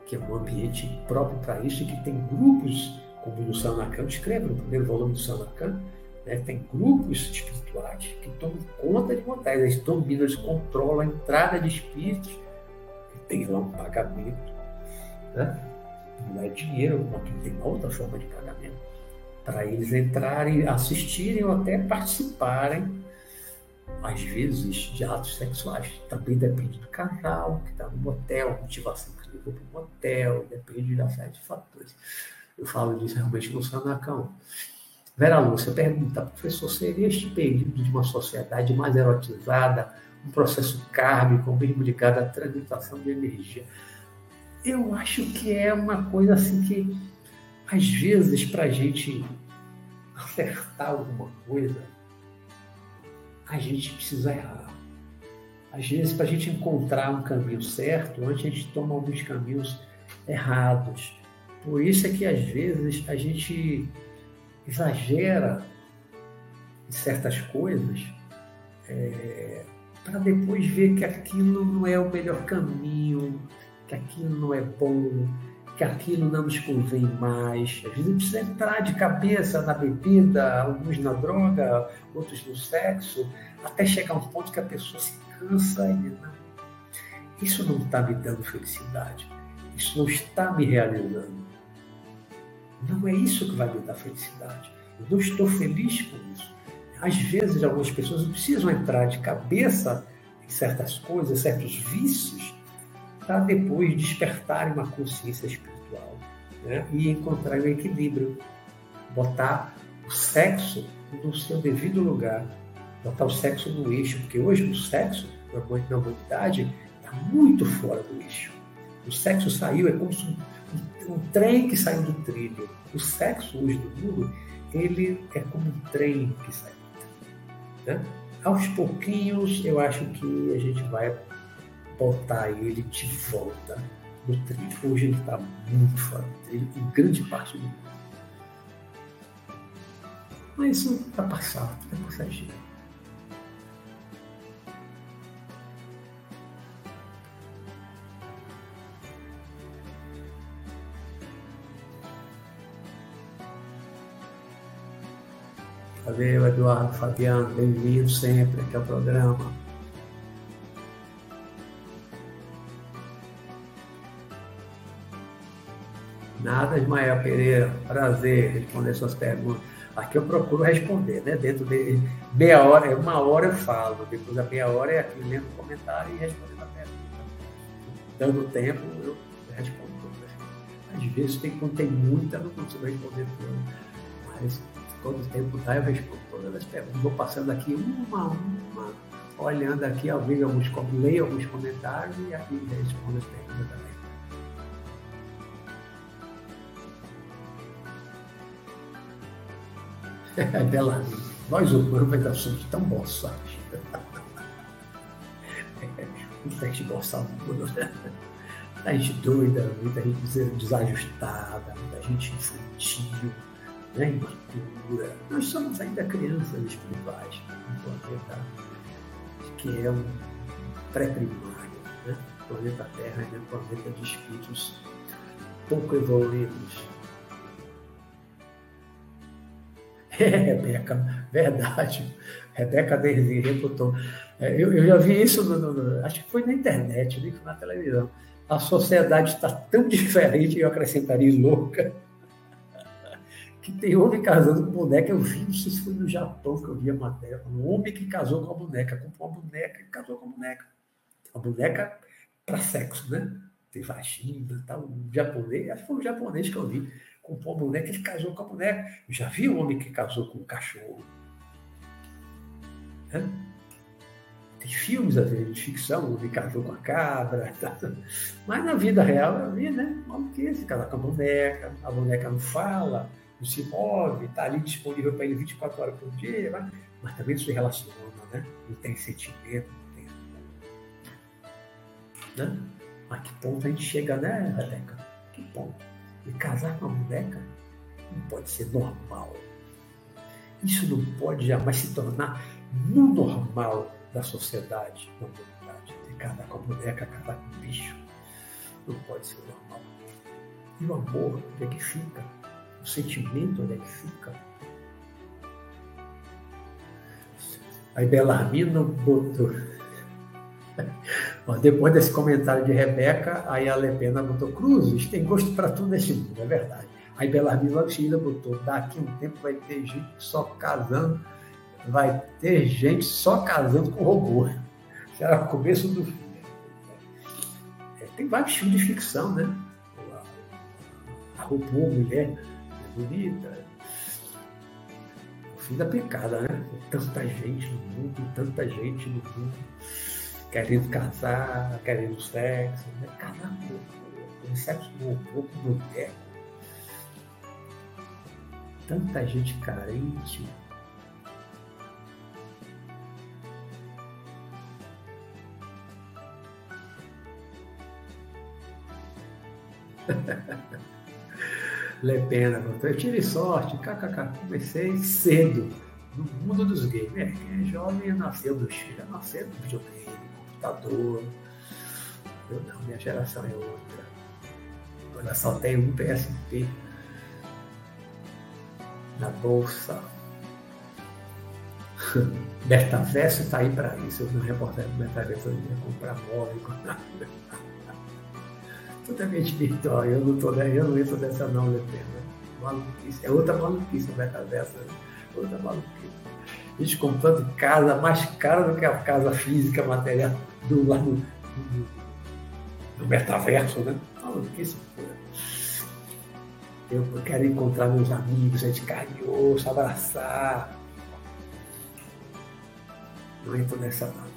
Que é um ambiente próprio para isso e que tem grupos, como o Sanacan escreve no primeiro volume do Sanacan, né? tem grupos espirituais que tomam conta de motéis. Eles dominam, eles controlam a entrada de espíritos. Tem lá um pagamento. Né? Não é dinheiro, porque tem outra forma de pagamento. Para eles entrarem, assistirem ou até participarem às vezes, de atos sexuais. Também depende do casal que está no motel, motivação que levou para o motel, depende de uma série de fatores. Eu falo disso realmente no Sanacão. Vera Lúcia pergunta, professor, seria este período de uma sociedade mais erotizada, um processo kármico, mesmo ligado à transmutação de energia? Eu acho que é uma coisa assim que, às vezes, para a gente acertar alguma coisa, a gente precisa errar. Às vezes, para a gente encontrar um caminho certo, antes a gente toma alguns caminhos errados. Por isso é que, às vezes, a gente exagera em certas coisas é, para depois ver que aquilo não é o melhor caminho, que aquilo não é bom, que aquilo não nos convém mais. Às vezes precisa entrar de cabeça na bebida, alguns na droga, outros no sexo, até chegar a um ponto que a pessoa se cansa e não, isso não está me dando felicidade, isso não está me realizando. Não é isso que vai me dar felicidade. Eu não estou feliz com isso. Às vezes, algumas pessoas precisam entrar de cabeça em certas coisas, certos vícios, para depois despertarem uma consciência espiritual né? e encontrar o equilíbrio. Botar o sexo no seu devido lugar, botar o sexo no eixo, porque hoje o sexo, na humanidade, está muito fora do eixo. O sexo saiu, é como um, um, trem que saiu do trilho. O sexo hoje do mundo, ele é como um trem que sai do trilho. Né? Aos pouquinhos, eu acho que a gente vai botar ele de volta no trilho. Hoje ele está muito fora do trilho, em grande parte do mundo. Mas isso vai passar, vai passar de Valeu, Eduardo, Fabiano, bem-vindo sempre aqui ao programa. Nada, Ismael Pereira, prazer responder suas perguntas. Aqui eu procuro responder, né? Dentro de meia hora, é uma hora eu falo, depois da meia hora é aqui lendo comentário e respondendo a pergunta. Dando tempo, eu respondo todas. Às vezes tem, quando tem muita, eu não consigo responder tudo. Mas quando tempo dá, eu respondo todas as perguntas. Vou passando aqui uma a uma, olhando aqui, ao ver alguns, leio alguns comentários e aqui respondo as perguntas também. Bela, nós humanos ainda somos tão boçados. muita gente boçada, né? muita gente doida, muita gente desajustada, muita gente infantil, né? imatura. Nós somos ainda crianças espirituais, no planeta que é um pré-primário. Né? O planeta Terra é um planeta de espíritos pouco evoluídos Rebeca, verdade. Rebeca Derzi reputou. É, eu, eu, já vi isso, no, no, acho que foi na internet, nem na televisão. A sociedade está tão diferente, eu acrescentaria louca, que tem homem casando com boneca. Eu vi, não sei se foi no Japão que eu vi a matéria. Um homem que casou com a boneca, comprou uma boneca e casou com a boneca. A boneca para sexo, né? Tem vagina, tal. Um japonês, acho que foi um japonês que eu vi comprou uma boneca, ele casou com a boneca. Eu já vi um homem que casou com um cachorro. Tem filmes, às vezes, de ficção, onde casou com a cabra. Tá? Mas na vida real, eu vi, né? Como que se casar com a boneca, a boneca não fala, não se move, está ali disponível para ele 24 horas por dia. Mas mas também se relaciona, né? Não tem sentimento, não tem Né? A que ponto a gente chega, né, Rebeca? Que ponto? E casar com uma boneca não pode ser normal. Isso não pode jamais se tornar no normal da sociedade, da humanidade. De casar com a boneca, casar com o bicho. Não pode ser normal. E o amor, onde é que fica? O sentimento, onde é que fica? Aí Belarmino botou. Depois desse comentário de Rebeca, aí a Lepena botou Cruzes, tem gosto para tudo nesse mundo, é verdade. Aí Belarmino Axila botou, daqui um tempo vai ter gente só casando, vai ter gente só casando com robô. Era o começo do fim. É, tem vários filmes de ficção, né? A robô, mulher, é bonita, da picada, né? Tanta gente no mundo, tanta gente no mundo querendo casar, querendo sexo, né? Casar com sexo com pouco mulher. Tanta gente carente. Le Pena, eu tive sorte, kkk, comecei cedo no mundo dos games. É, quem é jovem nasceu dos filhos, nasceu do videogame, computador. Eu não, minha geração é outra. Agora só tem um PSP na bolsa. Metaverso está aí para isso. Eu vi um reportagem do Metaverso, eu ia comprar móvel, comprar totalmente virtual. Eu não tô, eu não entro dessa não, Lepena. Maluquice. É outra maluquice o metaverso. Né? Outra maluquice. A gente comprando casa mais cara do que a casa física, material do lado do, do metaverso, né? Maluquice Eu quero encontrar meus amigos, a gente carinhou, se abraçar. Não entro nessa não.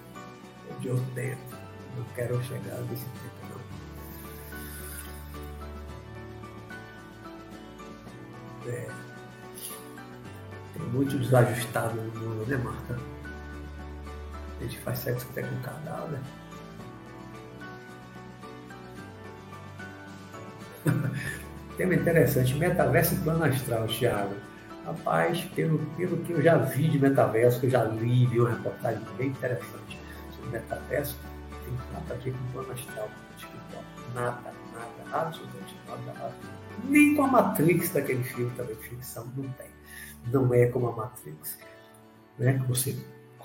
Eu tento. Não quero chegar nesse tempo. é, tem muito desajustado no mundo, né, Marta? A gente faz sexo até com cadáver. Tema interessante, metaverso e plano astral, Thiago. Rapaz, pelo, pelo que eu já vi de metaverso, que eu já li, vi uma reportagem bem interessante sobre metaverso, tem nada a ver com plano astral, nada, nada, absolutamente nada a ver nem com a Matrix daquele filme também ficção, não tem. Não é como a Matrix. Né? Você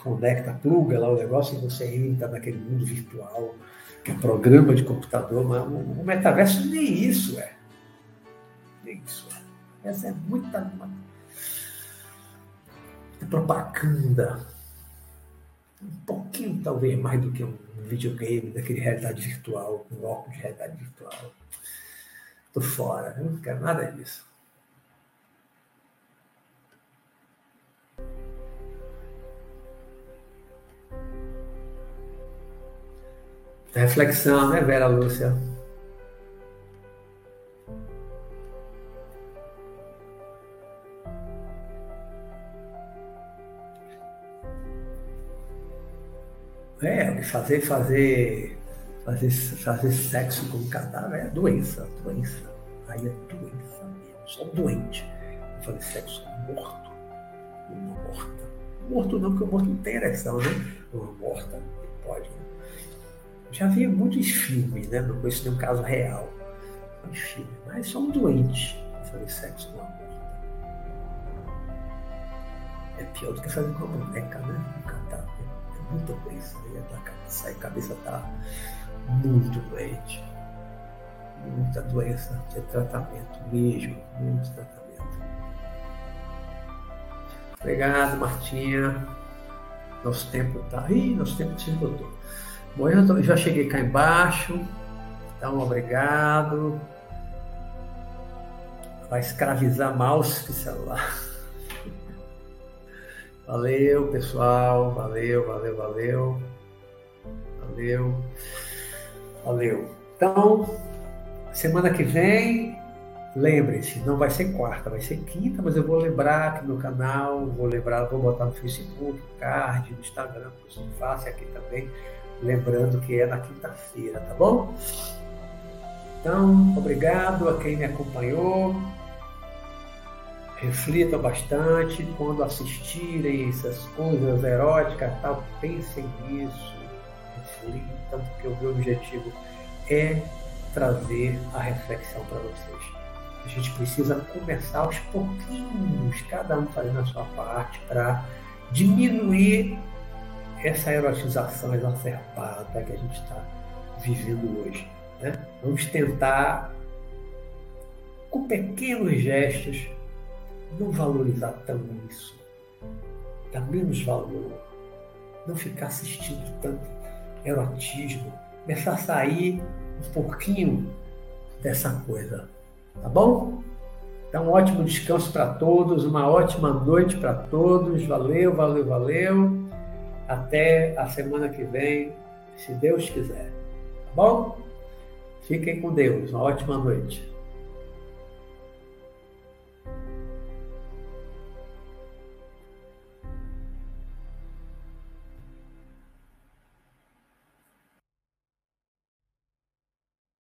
conecta, pluga lá o negócio e você entra naquele mundo virtual, que é programa de computador, mas o, metaverso nem isso é. Nem isso é. Essa é muita, propaganda. Um pouquinho, talvez, mais do que um videogame daquele realidade virtual, um óculos de realidade virtual. Tô fora, não quero nada disso. Reflexão, né, Vera Lúcia? É, fazer, fazer fazer, fazer sexo com cadáver é doença, doença. Aí é doença mesmo, só doente. Fazer sexo com morto, uma morta. Morto não, porque o morto não tem ereção, né? Uma morta, pode. Né? Já vi muitos filmes, né? Não conheço nenhum caso real. Mas mas só um doente fazer sexo com uma morta. É pior do que fazer com uma boneca, né? Um cadáver. É muita doença. Aí a sai, a cabeça tá muito doente. Muita doença de tratamento mesmo, muito tratamento. Obrigado, Martinha. Nosso tempo tá. Ih, nosso tempo se esgotou. Bom, eu já cheguei cá embaixo. Então, obrigado. Vai escravizar mouse que celular. Valeu, pessoal. Valeu, valeu, valeu. Valeu. Valeu. Então, semana que vem Lembrem-se, não vai ser quarta, vai ser quinta, mas eu vou lembrar aqui no canal, vou lembrar, vou botar no Facebook, no card, no Instagram, que eu aqui também, lembrando que é na quinta-feira, tá bom? Então, obrigado a quem me acompanhou. Reflitam bastante quando assistirem essas coisas eróticas, tal, pensem nisso, reflitam, porque o meu objetivo é trazer a reflexão para vocês. A gente precisa começar aos pouquinhos, cada um fazendo a sua parte, para diminuir essa erotização exacerbada que a gente está vivendo hoje. Né? Vamos tentar, com pequenos gestos, não valorizar tão isso, dar menos valor, não ficar assistindo tanto erotismo, começar a sair um pouquinho dessa coisa Tá bom? Então, um ótimo descanso para todos, uma ótima noite para todos. Valeu, valeu, valeu. Até a semana que vem, se Deus quiser. Tá bom? Fiquem com Deus. Uma ótima noite.